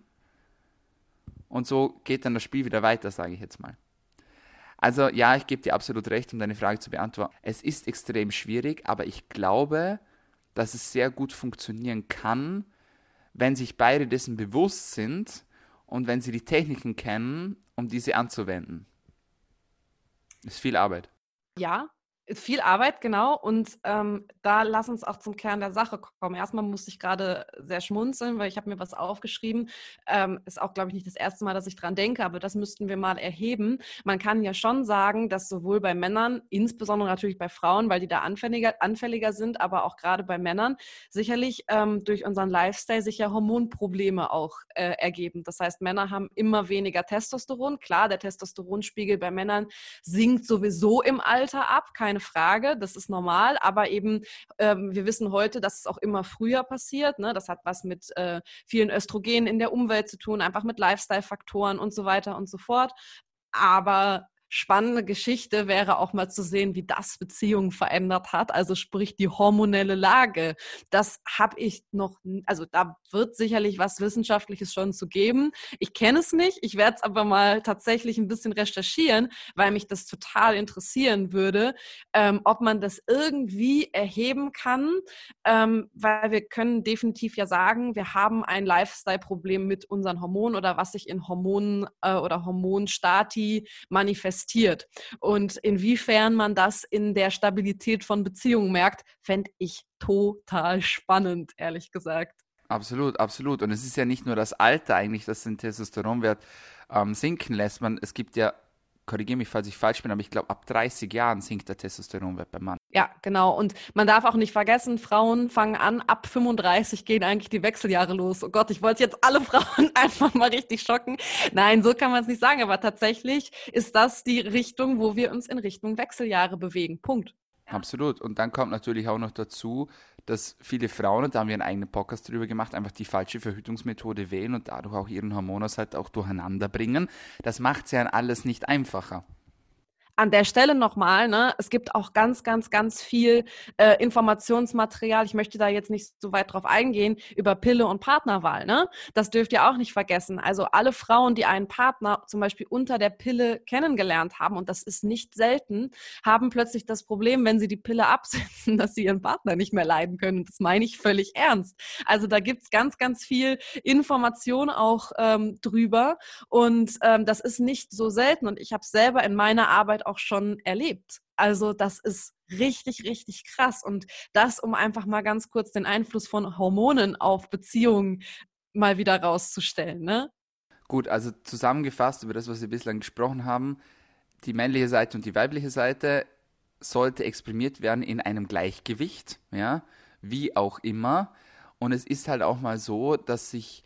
Und so geht dann das Spiel wieder weiter, sage ich jetzt mal. Also ja, ich gebe dir absolut recht, um deine Frage zu beantworten. Es ist extrem schwierig, aber ich glaube, dass es sehr gut funktionieren kann, wenn sich beide dessen bewusst sind und wenn sie die Techniken kennen, um diese anzuwenden. Ist viel Arbeit. Ja, viel Arbeit, genau. Und ähm, da lass uns auch zum Kern der Sache kommen. Erstmal musste ich gerade sehr schmunzeln, weil ich habe mir was aufgeschrieben. Ähm, ist auch, glaube ich, nicht das erste Mal, dass ich dran denke, aber das müssten wir mal erheben. Man kann ja schon sagen, dass sowohl bei Männern, insbesondere natürlich bei Frauen, weil die da anfälliger, anfälliger sind, aber auch gerade bei Männern, sicherlich ähm, durch unseren Lifestyle sich ja Hormonprobleme auch äh, ergeben. Das heißt, Männer haben immer weniger Testosteron. Klar, der Testosteronspiegel bei Männern sinkt sowieso im Alter ab, keine keine Frage, das ist normal, aber eben, ähm, wir wissen heute, dass es auch immer früher passiert. Ne? Das hat was mit äh, vielen Östrogenen in der Umwelt zu tun, einfach mit Lifestyle-Faktoren und so weiter und so fort. Aber spannende Geschichte wäre auch mal zu sehen, wie das Beziehungen verändert hat, also sprich die hormonelle Lage. Das habe ich noch, also da wird sicherlich was Wissenschaftliches schon zu geben. Ich kenne es nicht, ich werde es aber mal tatsächlich ein bisschen recherchieren, weil mich das total interessieren würde, ähm, ob man das irgendwie erheben kann, ähm, weil wir können definitiv ja sagen, wir haben ein Lifestyle-Problem mit unseren Hormonen oder was sich in Hormonen äh, oder Hormonstati manifestiert manifestiert. Und inwiefern man das in der Stabilität von Beziehungen merkt, fände ich total spannend, ehrlich gesagt. Absolut, absolut. Und es ist ja nicht nur das Alter eigentlich, das den Testosteronwert ähm, sinken lässt. Man, es gibt ja korrigiere mich, falls ich falsch bin, aber ich glaube, ab 30 Jahren sinkt der Testosteronwert beim Mann. Ja, genau. Und man darf auch nicht vergessen, Frauen fangen an, ab 35 gehen eigentlich die Wechseljahre los. Oh Gott, ich wollte jetzt alle Frauen einfach mal richtig schocken. Nein, so kann man es nicht sagen, aber tatsächlich ist das die Richtung, wo wir uns in Richtung Wechseljahre bewegen. Punkt. Absolut. Und dann kommt natürlich auch noch dazu, dass viele Frauen, und da haben wir einen eigenen Podcast darüber gemacht, einfach die falsche Verhütungsmethode wählen und dadurch auch ihren Hormonaushalt auch durcheinander bringen. Das macht es ja alles nicht einfacher an der Stelle nochmal, ne, es gibt auch ganz, ganz, ganz viel äh, Informationsmaterial. Ich möchte da jetzt nicht so weit drauf eingehen über Pille und Partnerwahl. Ne? Das dürft ihr auch nicht vergessen. Also alle Frauen, die einen Partner zum Beispiel unter der Pille kennengelernt haben, und das ist nicht selten, haben plötzlich das Problem, wenn sie die Pille absetzen, dass sie ihren Partner nicht mehr leiden können. Das meine ich völlig ernst. Also da gibt's ganz, ganz viel Information auch ähm, drüber. Und ähm, das ist nicht so selten. Und ich habe selber in meiner Arbeit auch schon erlebt. Also das ist richtig, richtig krass. Und das, um einfach mal ganz kurz den Einfluss von Hormonen auf Beziehungen mal wieder rauszustellen. Ne? Gut, also zusammengefasst über das, was wir bislang gesprochen haben, die männliche Seite und die weibliche Seite sollte exprimiert werden in einem Gleichgewicht, ja, wie auch immer. Und es ist halt auch mal so, dass sich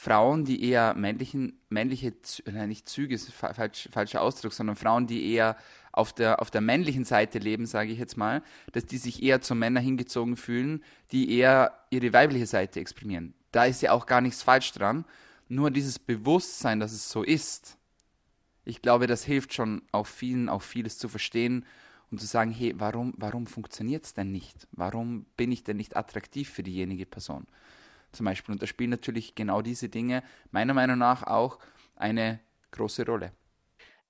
Frauen, die eher männlichen, männliche, nein, nicht Züge, ist falsch, falscher Ausdruck, sondern Frauen, die eher auf der, auf der männlichen Seite leben, sage ich jetzt mal, dass die sich eher zu Männern hingezogen fühlen, die eher ihre weibliche Seite exprimieren. Da ist ja auch gar nichts falsch dran. Nur dieses Bewusstsein, dass es so ist, ich glaube, das hilft schon auch vielen, auch vieles zu verstehen und zu sagen, hey, warum, warum funktioniert es denn nicht? Warum bin ich denn nicht attraktiv für diejenige Person? Zum Beispiel. Und da spielen natürlich genau diese Dinge meiner Meinung nach auch eine große Rolle.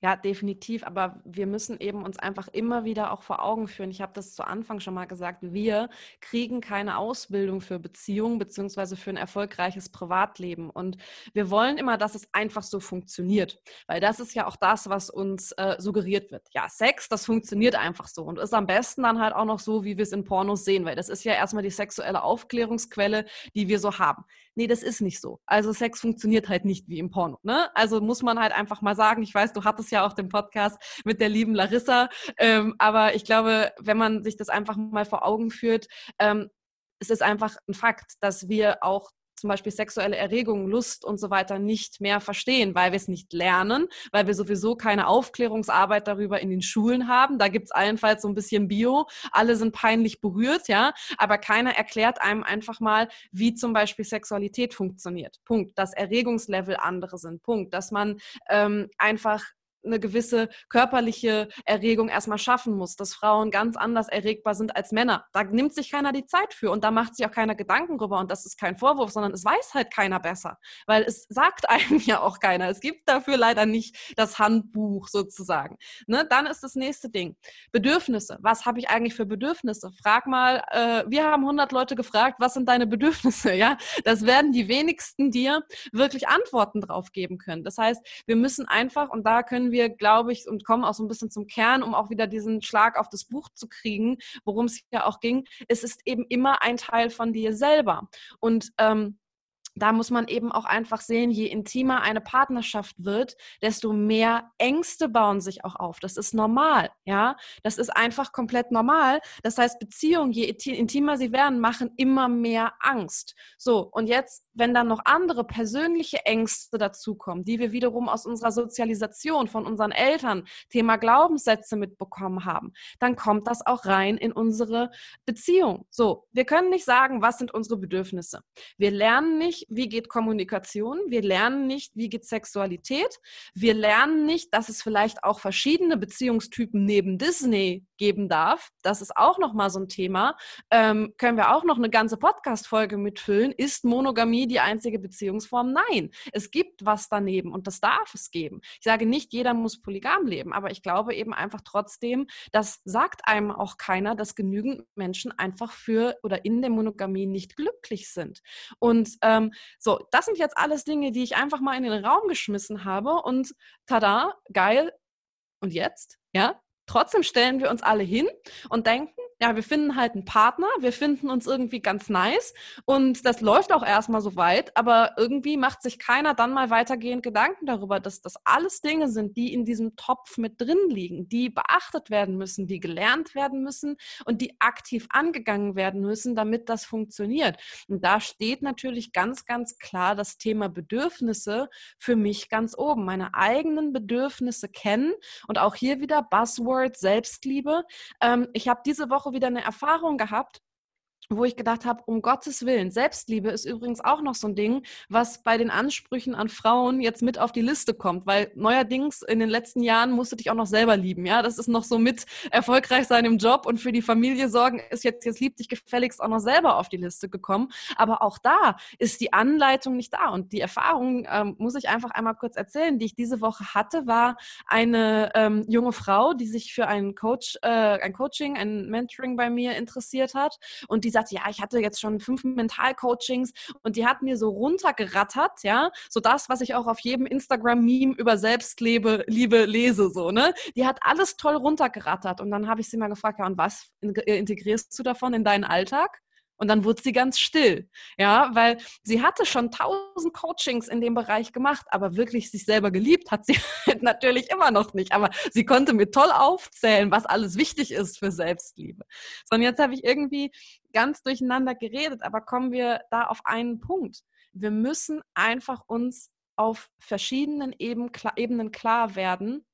Ja, definitiv. Aber wir müssen eben uns einfach immer wieder auch vor Augen führen. Ich habe das zu Anfang schon mal gesagt. Wir kriegen keine Ausbildung für Beziehungen beziehungsweise für ein erfolgreiches Privatleben. Und wir wollen immer, dass es einfach so funktioniert. Weil das ist ja auch das, was uns äh, suggeriert wird. Ja, Sex, das funktioniert einfach so und ist am besten dann halt auch noch so, wie wir es in Pornos sehen. Weil das ist ja erstmal die sexuelle Aufklärungsquelle, die wir so haben. Nee, das ist nicht so. Also Sex funktioniert halt nicht wie im Porno. Ne? Also muss man halt einfach mal sagen, ich weiß, du hattest es ja auch den Podcast mit der lieben Larissa. Ähm, aber ich glaube, wenn man sich das einfach mal vor Augen führt, ähm, es ist einfach ein Fakt, dass wir auch zum Beispiel sexuelle Erregung, Lust und so weiter nicht mehr verstehen, weil wir es nicht lernen, weil wir sowieso keine Aufklärungsarbeit darüber in den Schulen haben. Da gibt es allenfalls so ein bisschen Bio. Alle sind peinlich berührt, ja, aber keiner erklärt einem einfach mal, wie zum Beispiel Sexualität funktioniert. Punkt. Dass Erregungslevel andere sind. Punkt. Dass man ähm, einfach eine gewisse körperliche Erregung erstmal schaffen muss, dass Frauen ganz anders erregbar sind als Männer. Da nimmt sich keiner die Zeit für und da macht sich auch keiner Gedanken drüber und das ist kein Vorwurf, sondern es weiß halt keiner besser, weil es sagt einem ja auch keiner. Es gibt dafür leider nicht das Handbuch sozusagen. Ne? Dann ist das nächste Ding. Bedürfnisse. Was habe ich eigentlich für Bedürfnisse? Frag mal, äh, wir haben 100 Leute gefragt, was sind deine Bedürfnisse? Ja, das werden die wenigsten dir wirklich Antworten drauf geben können. Das heißt, wir müssen einfach, und da können wir, glaube ich, und kommen auch so ein bisschen zum Kern, um auch wieder diesen Schlag auf das Buch zu kriegen, worum es ja auch ging. Es ist eben immer ein Teil von dir selber. Und ähm, da muss man eben auch einfach sehen, je intimer eine Partnerschaft wird, desto mehr Ängste bauen sich auch auf. Das ist normal, ja. Das ist einfach komplett normal. Das heißt, Beziehungen, je intimer sie werden, machen immer mehr Angst. So, und jetzt, wenn dann noch andere persönliche Ängste dazukommen, die wir wiederum aus unserer Sozialisation von unseren Eltern, Thema Glaubenssätze mitbekommen haben, dann kommt das auch rein in unsere Beziehung. So, wir können nicht sagen, was sind unsere Bedürfnisse. Wir lernen nicht, wie geht Kommunikation, wir lernen nicht, wie geht Sexualität, wir lernen nicht, dass es vielleicht auch verschiedene Beziehungstypen neben Disney geben darf. Das ist auch nochmal so ein Thema. Ähm, können wir auch noch eine ganze Podcast-Folge mitfüllen. Ist Monogamie die einzige Beziehungsform? Nein. Es gibt was daneben und das darf es geben. Ich sage nicht, jeder muss polygam leben, aber ich glaube eben einfach trotzdem, das sagt einem auch keiner, dass genügend Menschen einfach für oder in der Monogamie nicht glücklich sind. Und ähm, so, das sind jetzt alles Dinge, die ich einfach mal in den Raum geschmissen habe und tada, geil. Und jetzt? Ja, Trotzdem stellen wir uns alle hin und denken, ja, wir finden halt einen Partner, wir finden uns irgendwie ganz nice und das läuft auch erstmal so weit, aber irgendwie macht sich keiner dann mal weitergehend Gedanken darüber, dass das alles Dinge sind, die in diesem Topf mit drin liegen, die beachtet werden müssen, die gelernt werden müssen und die aktiv angegangen werden müssen, damit das funktioniert. Und da steht natürlich ganz, ganz klar das Thema Bedürfnisse für mich ganz oben. Meine eigenen Bedürfnisse kennen und auch hier wieder Buzzword Selbstliebe. Ähm, ich habe diese Woche wieder eine Erfahrung gehabt, wo ich gedacht habe, um Gottes Willen, Selbstliebe ist übrigens auch noch so ein Ding, was bei den Ansprüchen an Frauen jetzt mit auf die Liste kommt, weil neuerdings in den letzten Jahren musst du dich auch noch selber lieben, ja, das ist noch so mit erfolgreich sein im Job und für die Familie sorgen, ist jetzt, jetzt lieb dich gefälligst auch noch selber auf die Liste gekommen, aber auch da ist die Anleitung nicht da und die Erfahrung, ähm, muss ich einfach einmal kurz erzählen, die ich diese Woche hatte, war eine ähm, junge Frau, die sich für einen Coach, äh, ein Coaching, ein Mentoring bei mir interessiert hat und diese sagte, ja, ich hatte jetzt schon fünf Mentalcoachings und die hat mir so runtergerattert, ja, so das, was ich auch auf jedem Instagram-Meme über Selbstliebe Liebe lese, so, ne? Die hat alles toll runtergerattert und dann habe ich sie mal gefragt, ja, und was integrierst du davon in deinen Alltag? Und dann wurde sie ganz still, ja, weil sie hatte schon tausend Coachings in dem Bereich gemacht, aber wirklich sich selber geliebt hat sie natürlich immer noch nicht. Aber sie konnte mir toll aufzählen, was alles wichtig ist für Selbstliebe. So, und jetzt habe ich irgendwie ganz durcheinander geredet, aber kommen wir da auf einen Punkt. Wir müssen einfach uns auf verschiedenen Ebenen klar werden,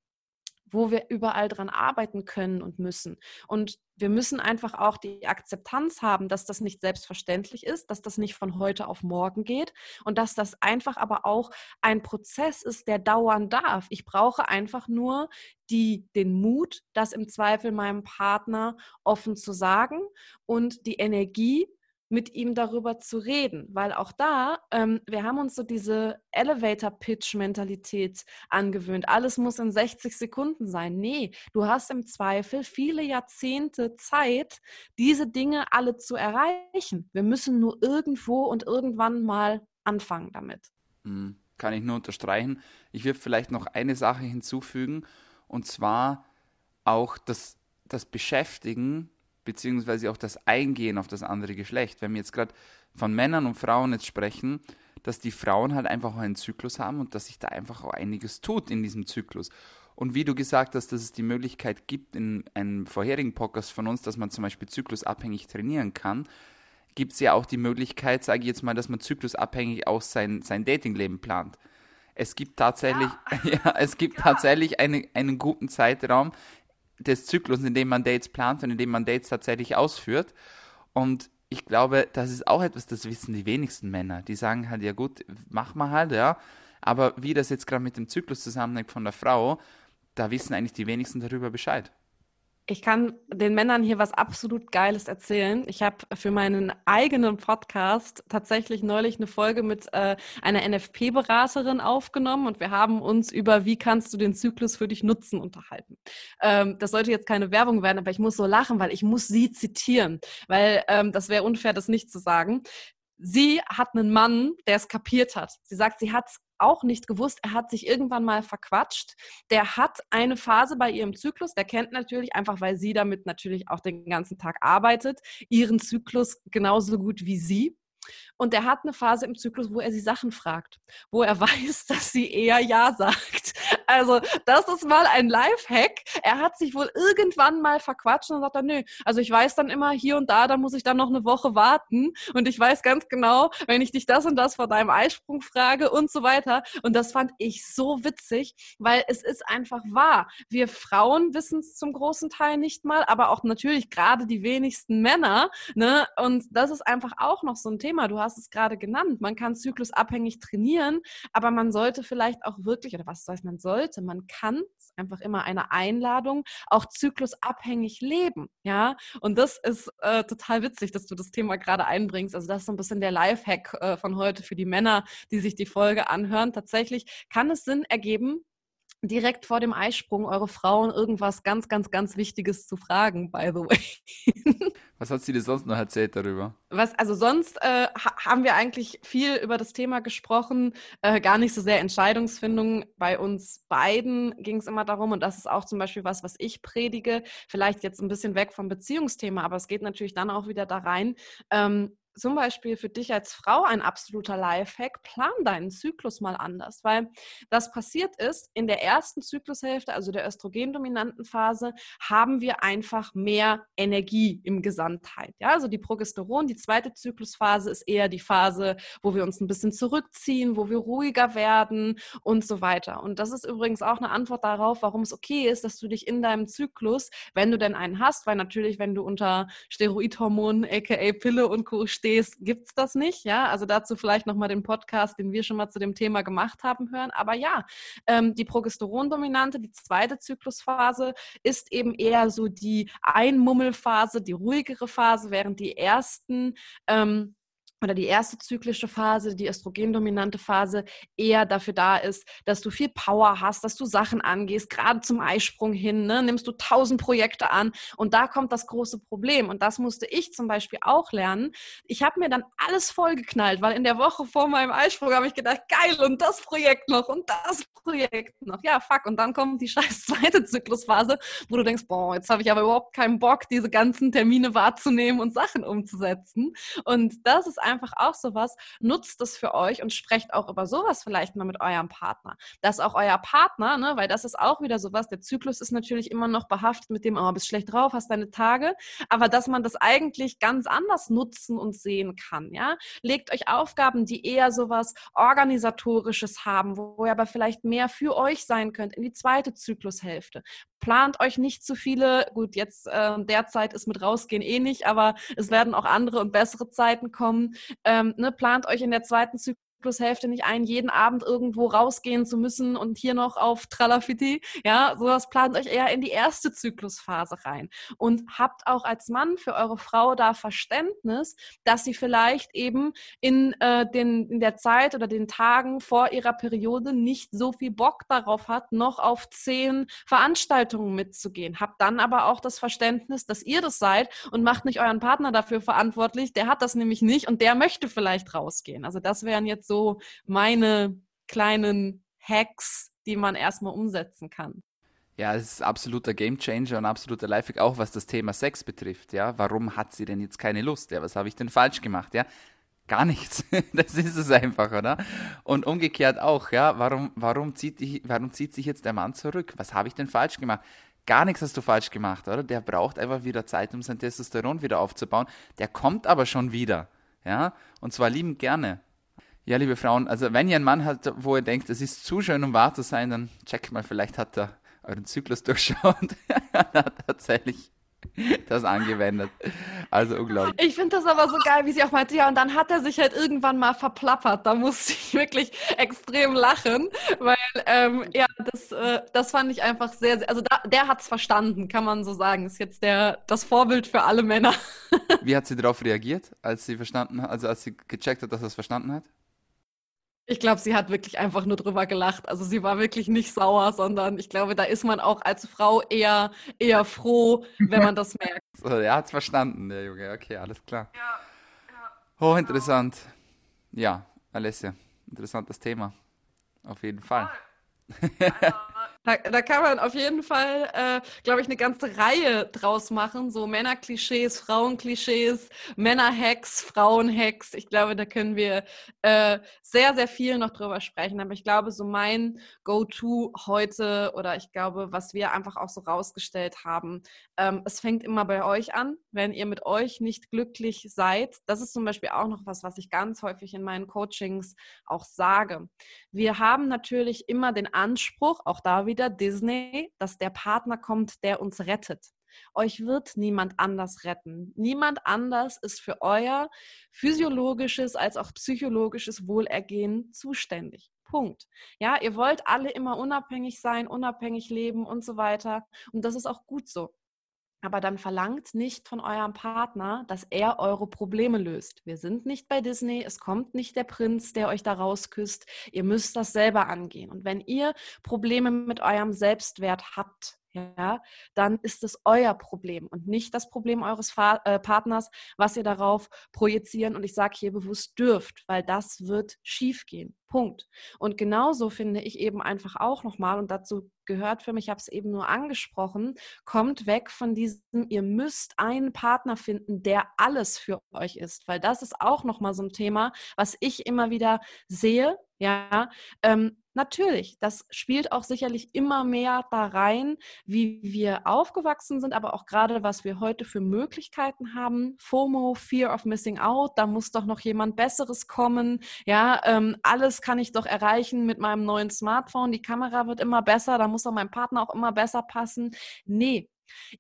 wo wir überall dran arbeiten können und müssen. Und wir müssen einfach auch die Akzeptanz haben, dass das nicht selbstverständlich ist, dass das nicht von heute auf morgen geht und dass das einfach aber auch ein Prozess ist, der dauern darf. Ich brauche einfach nur die, den Mut, das im Zweifel meinem Partner offen zu sagen und die Energie, mit ihm darüber zu reden, weil auch da, ähm, wir haben uns so diese Elevator-Pitch-Mentalität angewöhnt. Alles muss in 60 Sekunden sein. Nee, du hast im Zweifel viele Jahrzehnte Zeit, diese Dinge alle zu erreichen. Wir müssen nur irgendwo und irgendwann mal anfangen damit. Mhm. Kann ich nur unterstreichen. Ich würde vielleicht noch eine Sache hinzufügen, und zwar auch das, das Beschäftigen beziehungsweise auch das Eingehen auf das andere Geschlecht. Wenn wir jetzt gerade von Männern und Frauen jetzt sprechen, dass die Frauen halt einfach auch einen Zyklus haben und dass sich da einfach auch einiges tut in diesem Zyklus. Und wie du gesagt hast, dass es die Möglichkeit gibt in einem vorherigen Podcast von uns, dass man zum Beispiel zyklusabhängig trainieren kann, gibt es ja auch die Möglichkeit, sage ich jetzt mal, dass man zyklusabhängig auch sein, sein Datingleben plant. Es gibt tatsächlich, ja, ja es gibt ja. tatsächlich eine, einen guten Zeitraum, des Zyklus, in dem man Dates plant und in dem man Dates tatsächlich ausführt. Und ich glaube, das ist auch etwas, das wissen die wenigsten Männer. Die sagen halt, ja gut, mach mal halt, ja. Aber wie das jetzt gerade mit dem Zyklus zusammenhängt von der Frau, da wissen eigentlich die wenigsten darüber Bescheid. Ich kann den Männern hier was absolut Geiles erzählen. Ich habe für meinen eigenen Podcast tatsächlich neulich eine Folge mit äh, einer NFP-Beraterin aufgenommen und wir haben uns über, wie kannst du den Zyklus für dich nutzen, unterhalten. Ähm, das sollte jetzt keine Werbung werden, aber ich muss so lachen, weil ich muss sie zitieren, weil ähm, das wäre unfair, das nicht zu sagen. Sie hat einen Mann, der es kapiert hat. Sie sagt, sie hat es auch nicht gewusst. Er hat sich irgendwann mal verquatscht. Der hat eine Phase bei ihrem Zyklus. Der kennt natürlich, einfach weil sie damit natürlich auch den ganzen Tag arbeitet, ihren Zyklus genauso gut wie sie. Und er hat eine Phase im Zyklus, wo er sie Sachen fragt, wo er weiß, dass sie eher Ja sagt. Also, das ist mal ein Lifehack. Er hat sich wohl irgendwann mal verquatscht und sagt dann, nö, also ich weiß dann immer hier und da, da muss ich dann noch eine Woche warten. Und ich weiß ganz genau, wenn ich dich das und das vor deinem Eisprung frage und so weiter. Und das fand ich so witzig, weil es ist einfach wahr. Wir Frauen wissen es zum großen Teil nicht mal, aber auch natürlich gerade die wenigsten Männer. Ne? Und das ist einfach auch noch so ein Thema. Du hast es gerade genannt. Man kann zyklusabhängig trainieren, aber man sollte vielleicht auch wirklich, oder was heißt man sollte, man kann einfach immer eine Einladung, auch zyklusabhängig leben. Ja, und das ist äh, total witzig, dass du das Thema gerade einbringst. Also das ist so ein bisschen der Lifehack äh, von heute für die Männer, die sich die Folge anhören. Tatsächlich kann es Sinn ergeben, direkt vor dem Eisprung eure Frauen irgendwas ganz, ganz, ganz Wichtiges zu fragen, by the way. Was hat sie dir sonst noch erzählt darüber? Was, also sonst äh, haben wir eigentlich viel über das Thema gesprochen, äh, gar nicht so sehr Entscheidungsfindung. Bei uns beiden ging es immer darum, und das ist auch zum Beispiel was, was ich predige, vielleicht jetzt ein bisschen weg vom Beziehungsthema, aber es geht natürlich dann auch wieder da rein. Ähm, zum Beispiel für dich als Frau ein absoluter Lifehack, plan deinen Zyklus mal anders, weil was passiert ist, in der ersten Zyklushälfte, also der östrogendominanten Phase, haben wir einfach mehr Energie im Gesamtheit. Ja, also die Progesteron, die zweite Zyklusphase ist eher die Phase, wo wir uns ein bisschen zurückziehen, wo wir ruhiger werden und so weiter. Und das ist übrigens auch eine Antwort darauf, warum es okay ist, dass du dich in deinem Zyklus, wenn du denn einen hast, weil natürlich, wenn du unter Steroidhormonen, aka Pille und Co stehst, gibt es das nicht. Ja, also dazu vielleicht nochmal den Podcast, den wir schon mal zu dem Thema gemacht haben, hören. Aber ja, ähm, die Progesterondominante, die zweite Zyklusphase, ist eben eher so die Einmummelphase, die ruhigere Phase, während die ersten ähm, oder die erste zyklische Phase, die östrogendominante Phase, eher dafür da ist, dass du viel Power hast, dass du Sachen angehst, gerade zum Eisprung hin, ne, nimmst du tausend Projekte an und da kommt das große Problem und das musste ich zum Beispiel auch lernen. Ich habe mir dann alles vollgeknallt, weil in der Woche vor meinem Eisprung habe ich gedacht, geil und das Projekt noch und das Projekt noch. Ja, fuck und dann kommt die scheiß zweite Zyklusphase, wo du denkst, boah, jetzt habe ich aber überhaupt keinen Bock, diese ganzen Termine wahrzunehmen und Sachen umzusetzen und das ist einfach einfach auch sowas, nutzt es für euch und sprecht auch über sowas vielleicht mal mit eurem Partner. Dass auch euer Partner, ne, weil das ist auch wieder sowas, der Zyklus ist natürlich immer noch behaftet mit dem, oh, bist schlecht drauf, hast deine Tage, aber dass man das eigentlich ganz anders nutzen und sehen kann, ja. Legt euch Aufgaben, die eher sowas Organisatorisches haben, wo ihr aber vielleicht mehr für euch sein könnt in die zweite Zyklushälfte plant euch nicht zu viele. Gut, jetzt äh, derzeit ist mit rausgehen eh nicht, aber es werden auch andere und bessere Zeiten kommen. Ähm, ne, plant euch in der zweiten Zyklus Hälfte nicht ein, jeden Abend irgendwo rausgehen zu müssen und hier noch auf Tralafiti. Ja, sowas plant euch eher in die erste Zyklusphase rein. Und habt auch als Mann für eure Frau da Verständnis, dass sie vielleicht eben in, äh, den, in der Zeit oder den Tagen vor ihrer Periode nicht so viel Bock darauf hat, noch auf zehn Veranstaltungen mitzugehen. Habt dann aber auch das Verständnis, dass ihr das seid und macht nicht euren Partner dafür verantwortlich. Der hat das nämlich nicht und der möchte vielleicht rausgehen. Also das wären jetzt so so meine kleinen Hacks, die man erstmal umsetzen kann. Ja, es ist absoluter Gamechanger und absoluter Lifehack, auch was das Thema Sex betrifft. Ja, warum hat sie denn jetzt keine Lust? Ja, was habe ich denn falsch gemacht? Ja, gar nichts. das ist es einfach, oder? Und umgekehrt auch, ja, warum, warum, zieht, die, warum zieht sich jetzt der Mann zurück? Was habe ich denn falsch gemacht? Gar nichts hast du falsch gemacht, oder? Der braucht einfach wieder Zeit, um sein Testosteron wieder aufzubauen. Der kommt aber schon wieder, ja, und zwar liebend gerne. Ja, liebe Frauen, also wenn ihr einen Mann habt, wo ihr denkt, es ist zu schön, um wahr zu sein, dann checkt mal, vielleicht hat er euren Zyklus durchschaut und hat tatsächlich das angewendet. Also unglaublich. Ich finde das aber so geil, wie sie auch meinte, ja, und dann hat er sich halt irgendwann mal verplappert. Da musste ich wirklich extrem lachen, weil, ähm, ja, das, äh, das fand ich einfach sehr, sehr also da, der hat es verstanden, kann man so sagen. Ist jetzt der, das Vorbild für alle Männer. wie hat sie darauf reagiert, als sie verstanden hat, also als sie gecheckt hat, dass er es verstanden hat? Ich glaube, sie hat wirklich einfach nur drüber gelacht. Also sie war wirklich nicht sauer, sondern ich glaube, da ist man auch als Frau eher, eher froh, wenn man das merkt. So, er hat es verstanden, der Junge. Okay, alles klar. Ja, ja. Oh, interessant. Ja, Alessia, interessantes Thema. Auf jeden Fall. Also, da, da, kann man auf jeden Fall, äh, glaube ich, eine ganze Reihe draus machen. So Männerklischees, Frauenklischees, Männerhacks, Frauenhacks. Ich glaube, da können wir äh, sehr, sehr viel noch drüber sprechen. Aber ich glaube, so mein Go-To heute oder ich glaube, was wir einfach auch so rausgestellt haben, ähm, es fängt immer bei euch an. Wenn ihr mit euch nicht glücklich seid, das ist zum Beispiel auch noch was, was ich ganz häufig in meinen Coachings auch sage. Wir haben natürlich immer den Anspruch, auch da wieder, wieder Disney, dass der Partner kommt, der uns rettet. Euch wird niemand anders retten. Niemand anders ist für euer physiologisches als auch psychologisches Wohlergehen zuständig. Punkt. Ja, ihr wollt alle immer unabhängig sein, unabhängig leben und so weiter. Und das ist auch gut so. Aber dann verlangt nicht von eurem Partner, dass er eure Probleme löst. Wir sind nicht bei Disney, es kommt nicht der Prinz, der euch da rausküsst. Ihr müsst das selber angehen. Und wenn ihr Probleme mit eurem Selbstwert habt, ja, dann ist es euer Problem und nicht das Problem eures Fa äh, Partners, was ihr darauf projizieren und ich sage hier bewusst dürft, weil das wird schiefgehen. Punkt. Und genauso finde ich eben einfach auch nochmal, und dazu gehört für mich, ich habe es eben nur angesprochen, kommt weg von diesem, ihr müsst einen Partner finden, der alles für euch ist, weil das ist auch nochmal so ein Thema, was ich immer wieder sehe, ja, ähm, natürlich, das spielt auch sicherlich immer mehr da rein, wie wir aufgewachsen sind, aber auch gerade, was wir heute für Möglichkeiten haben. FOMO, Fear of Missing Out, da muss doch noch jemand Besseres kommen. Ja, ähm, alles kann ich doch erreichen mit meinem neuen Smartphone. Die Kamera wird immer besser, da muss doch mein Partner auch immer besser passen. Nee,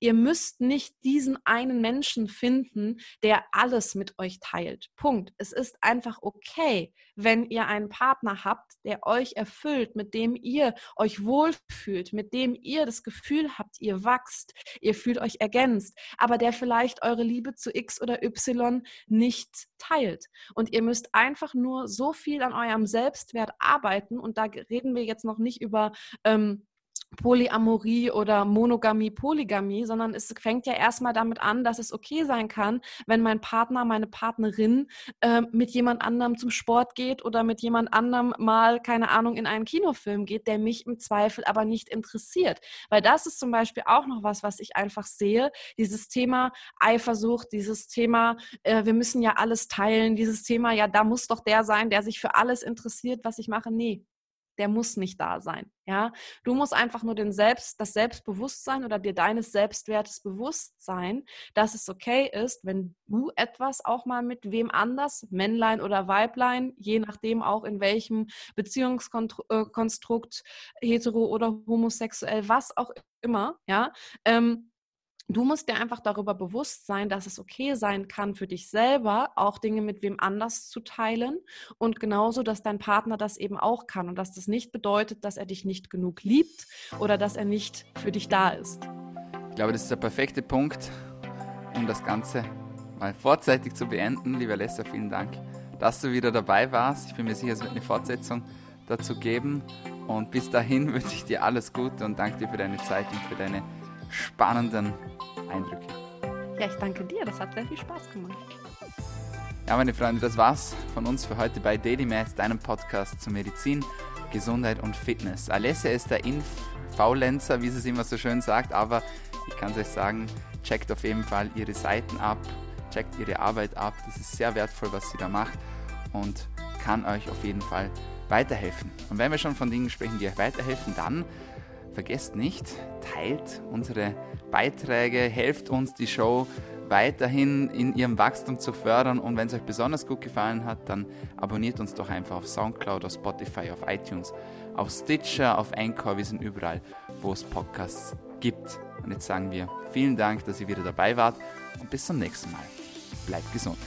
Ihr müsst nicht diesen einen Menschen finden, der alles mit euch teilt. Punkt. Es ist einfach okay, wenn ihr einen Partner habt, der euch erfüllt, mit dem ihr euch wohlfühlt, mit dem ihr das Gefühl habt, ihr wachst, ihr fühlt euch ergänzt, aber der vielleicht eure Liebe zu X oder Y nicht teilt. Und ihr müsst einfach nur so viel an eurem Selbstwert arbeiten und da reden wir jetzt noch nicht über ähm, Polyamorie oder Monogamie, Polygamie, sondern es fängt ja erstmal damit an, dass es okay sein kann, wenn mein Partner, meine Partnerin äh, mit jemand anderem zum Sport geht oder mit jemand anderem mal, keine Ahnung, in einen Kinofilm geht, der mich im Zweifel aber nicht interessiert. Weil das ist zum Beispiel auch noch was, was ich einfach sehe, dieses Thema Eifersucht, dieses Thema, äh, wir müssen ja alles teilen, dieses Thema, ja, da muss doch der sein, der sich für alles interessiert, was ich mache. Nee, der muss nicht da sein. Ja, du musst einfach nur den Selbst, das Selbstbewusstsein oder dir deines Selbstwertes bewusst sein, dass es okay ist, wenn du etwas auch mal mit wem anders, Männlein oder Weiblein, je nachdem auch in welchem Beziehungskonstrukt, hetero oder homosexuell, was auch immer, ja, ähm, Du musst dir einfach darüber bewusst sein, dass es okay sein kann für dich selber, auch Dinge mit wem anders zu teilen und genauso, dass dein Partner das eben auch kann und dass das nicht bedeutet, dass er dich nicht genug liebt oder dass er nicht für dich da ist. Ich glaube, das ist der perfekte Punkt, um das Ganze mal vorzeitig zu beenden. Lieber Lester, vielen Dank, dass du wieder dabei warst. Ich bin mir sicher, es wird eine Fortsetzung dazu geben. Und bis dahin wünsche ich dir alles Gute und danke dir für deine Zeit und für deine spannenden Eindrücke. Ja, ich danke dir. Das hat sehr viel Spaß gemacht. Ja, meine Freunde, das war's von uns für heute bei Daily Math, deinem Podcast zu Medizin, Gesundheit und Fitness. Alessia ist der Inf-Faulenzer, wie sie es immer so schön sagt, aber ich kann es euch sagen, checkt auf jeden Fall ihre Seiten ab, checkt ihre Arbeit ab. Das ist sehr wertvoll, was sie da macht und kann euch auf jeden Fall weiterhelfen. Und wenn wir schon von Dingen sprechen, die euch weiterhelfen, dann vergesst nicht, teilt unsere Beiträge, helft uns die Show weiterhin in ihrem Wachstum zu fördern und wenn es euch besonders gut gefallen hat, dann abonniert uns doch einfach auf Soundcloud, auf Spotify, auf iTunes, auf Stitcher, auf Anchor, wir sind überall, wo es Podcasts gibt. Und jetzt sagen wir vielen Dank, dass ihr wieder dabei wart und bis zum nächsten Mal. Bleibt gesund.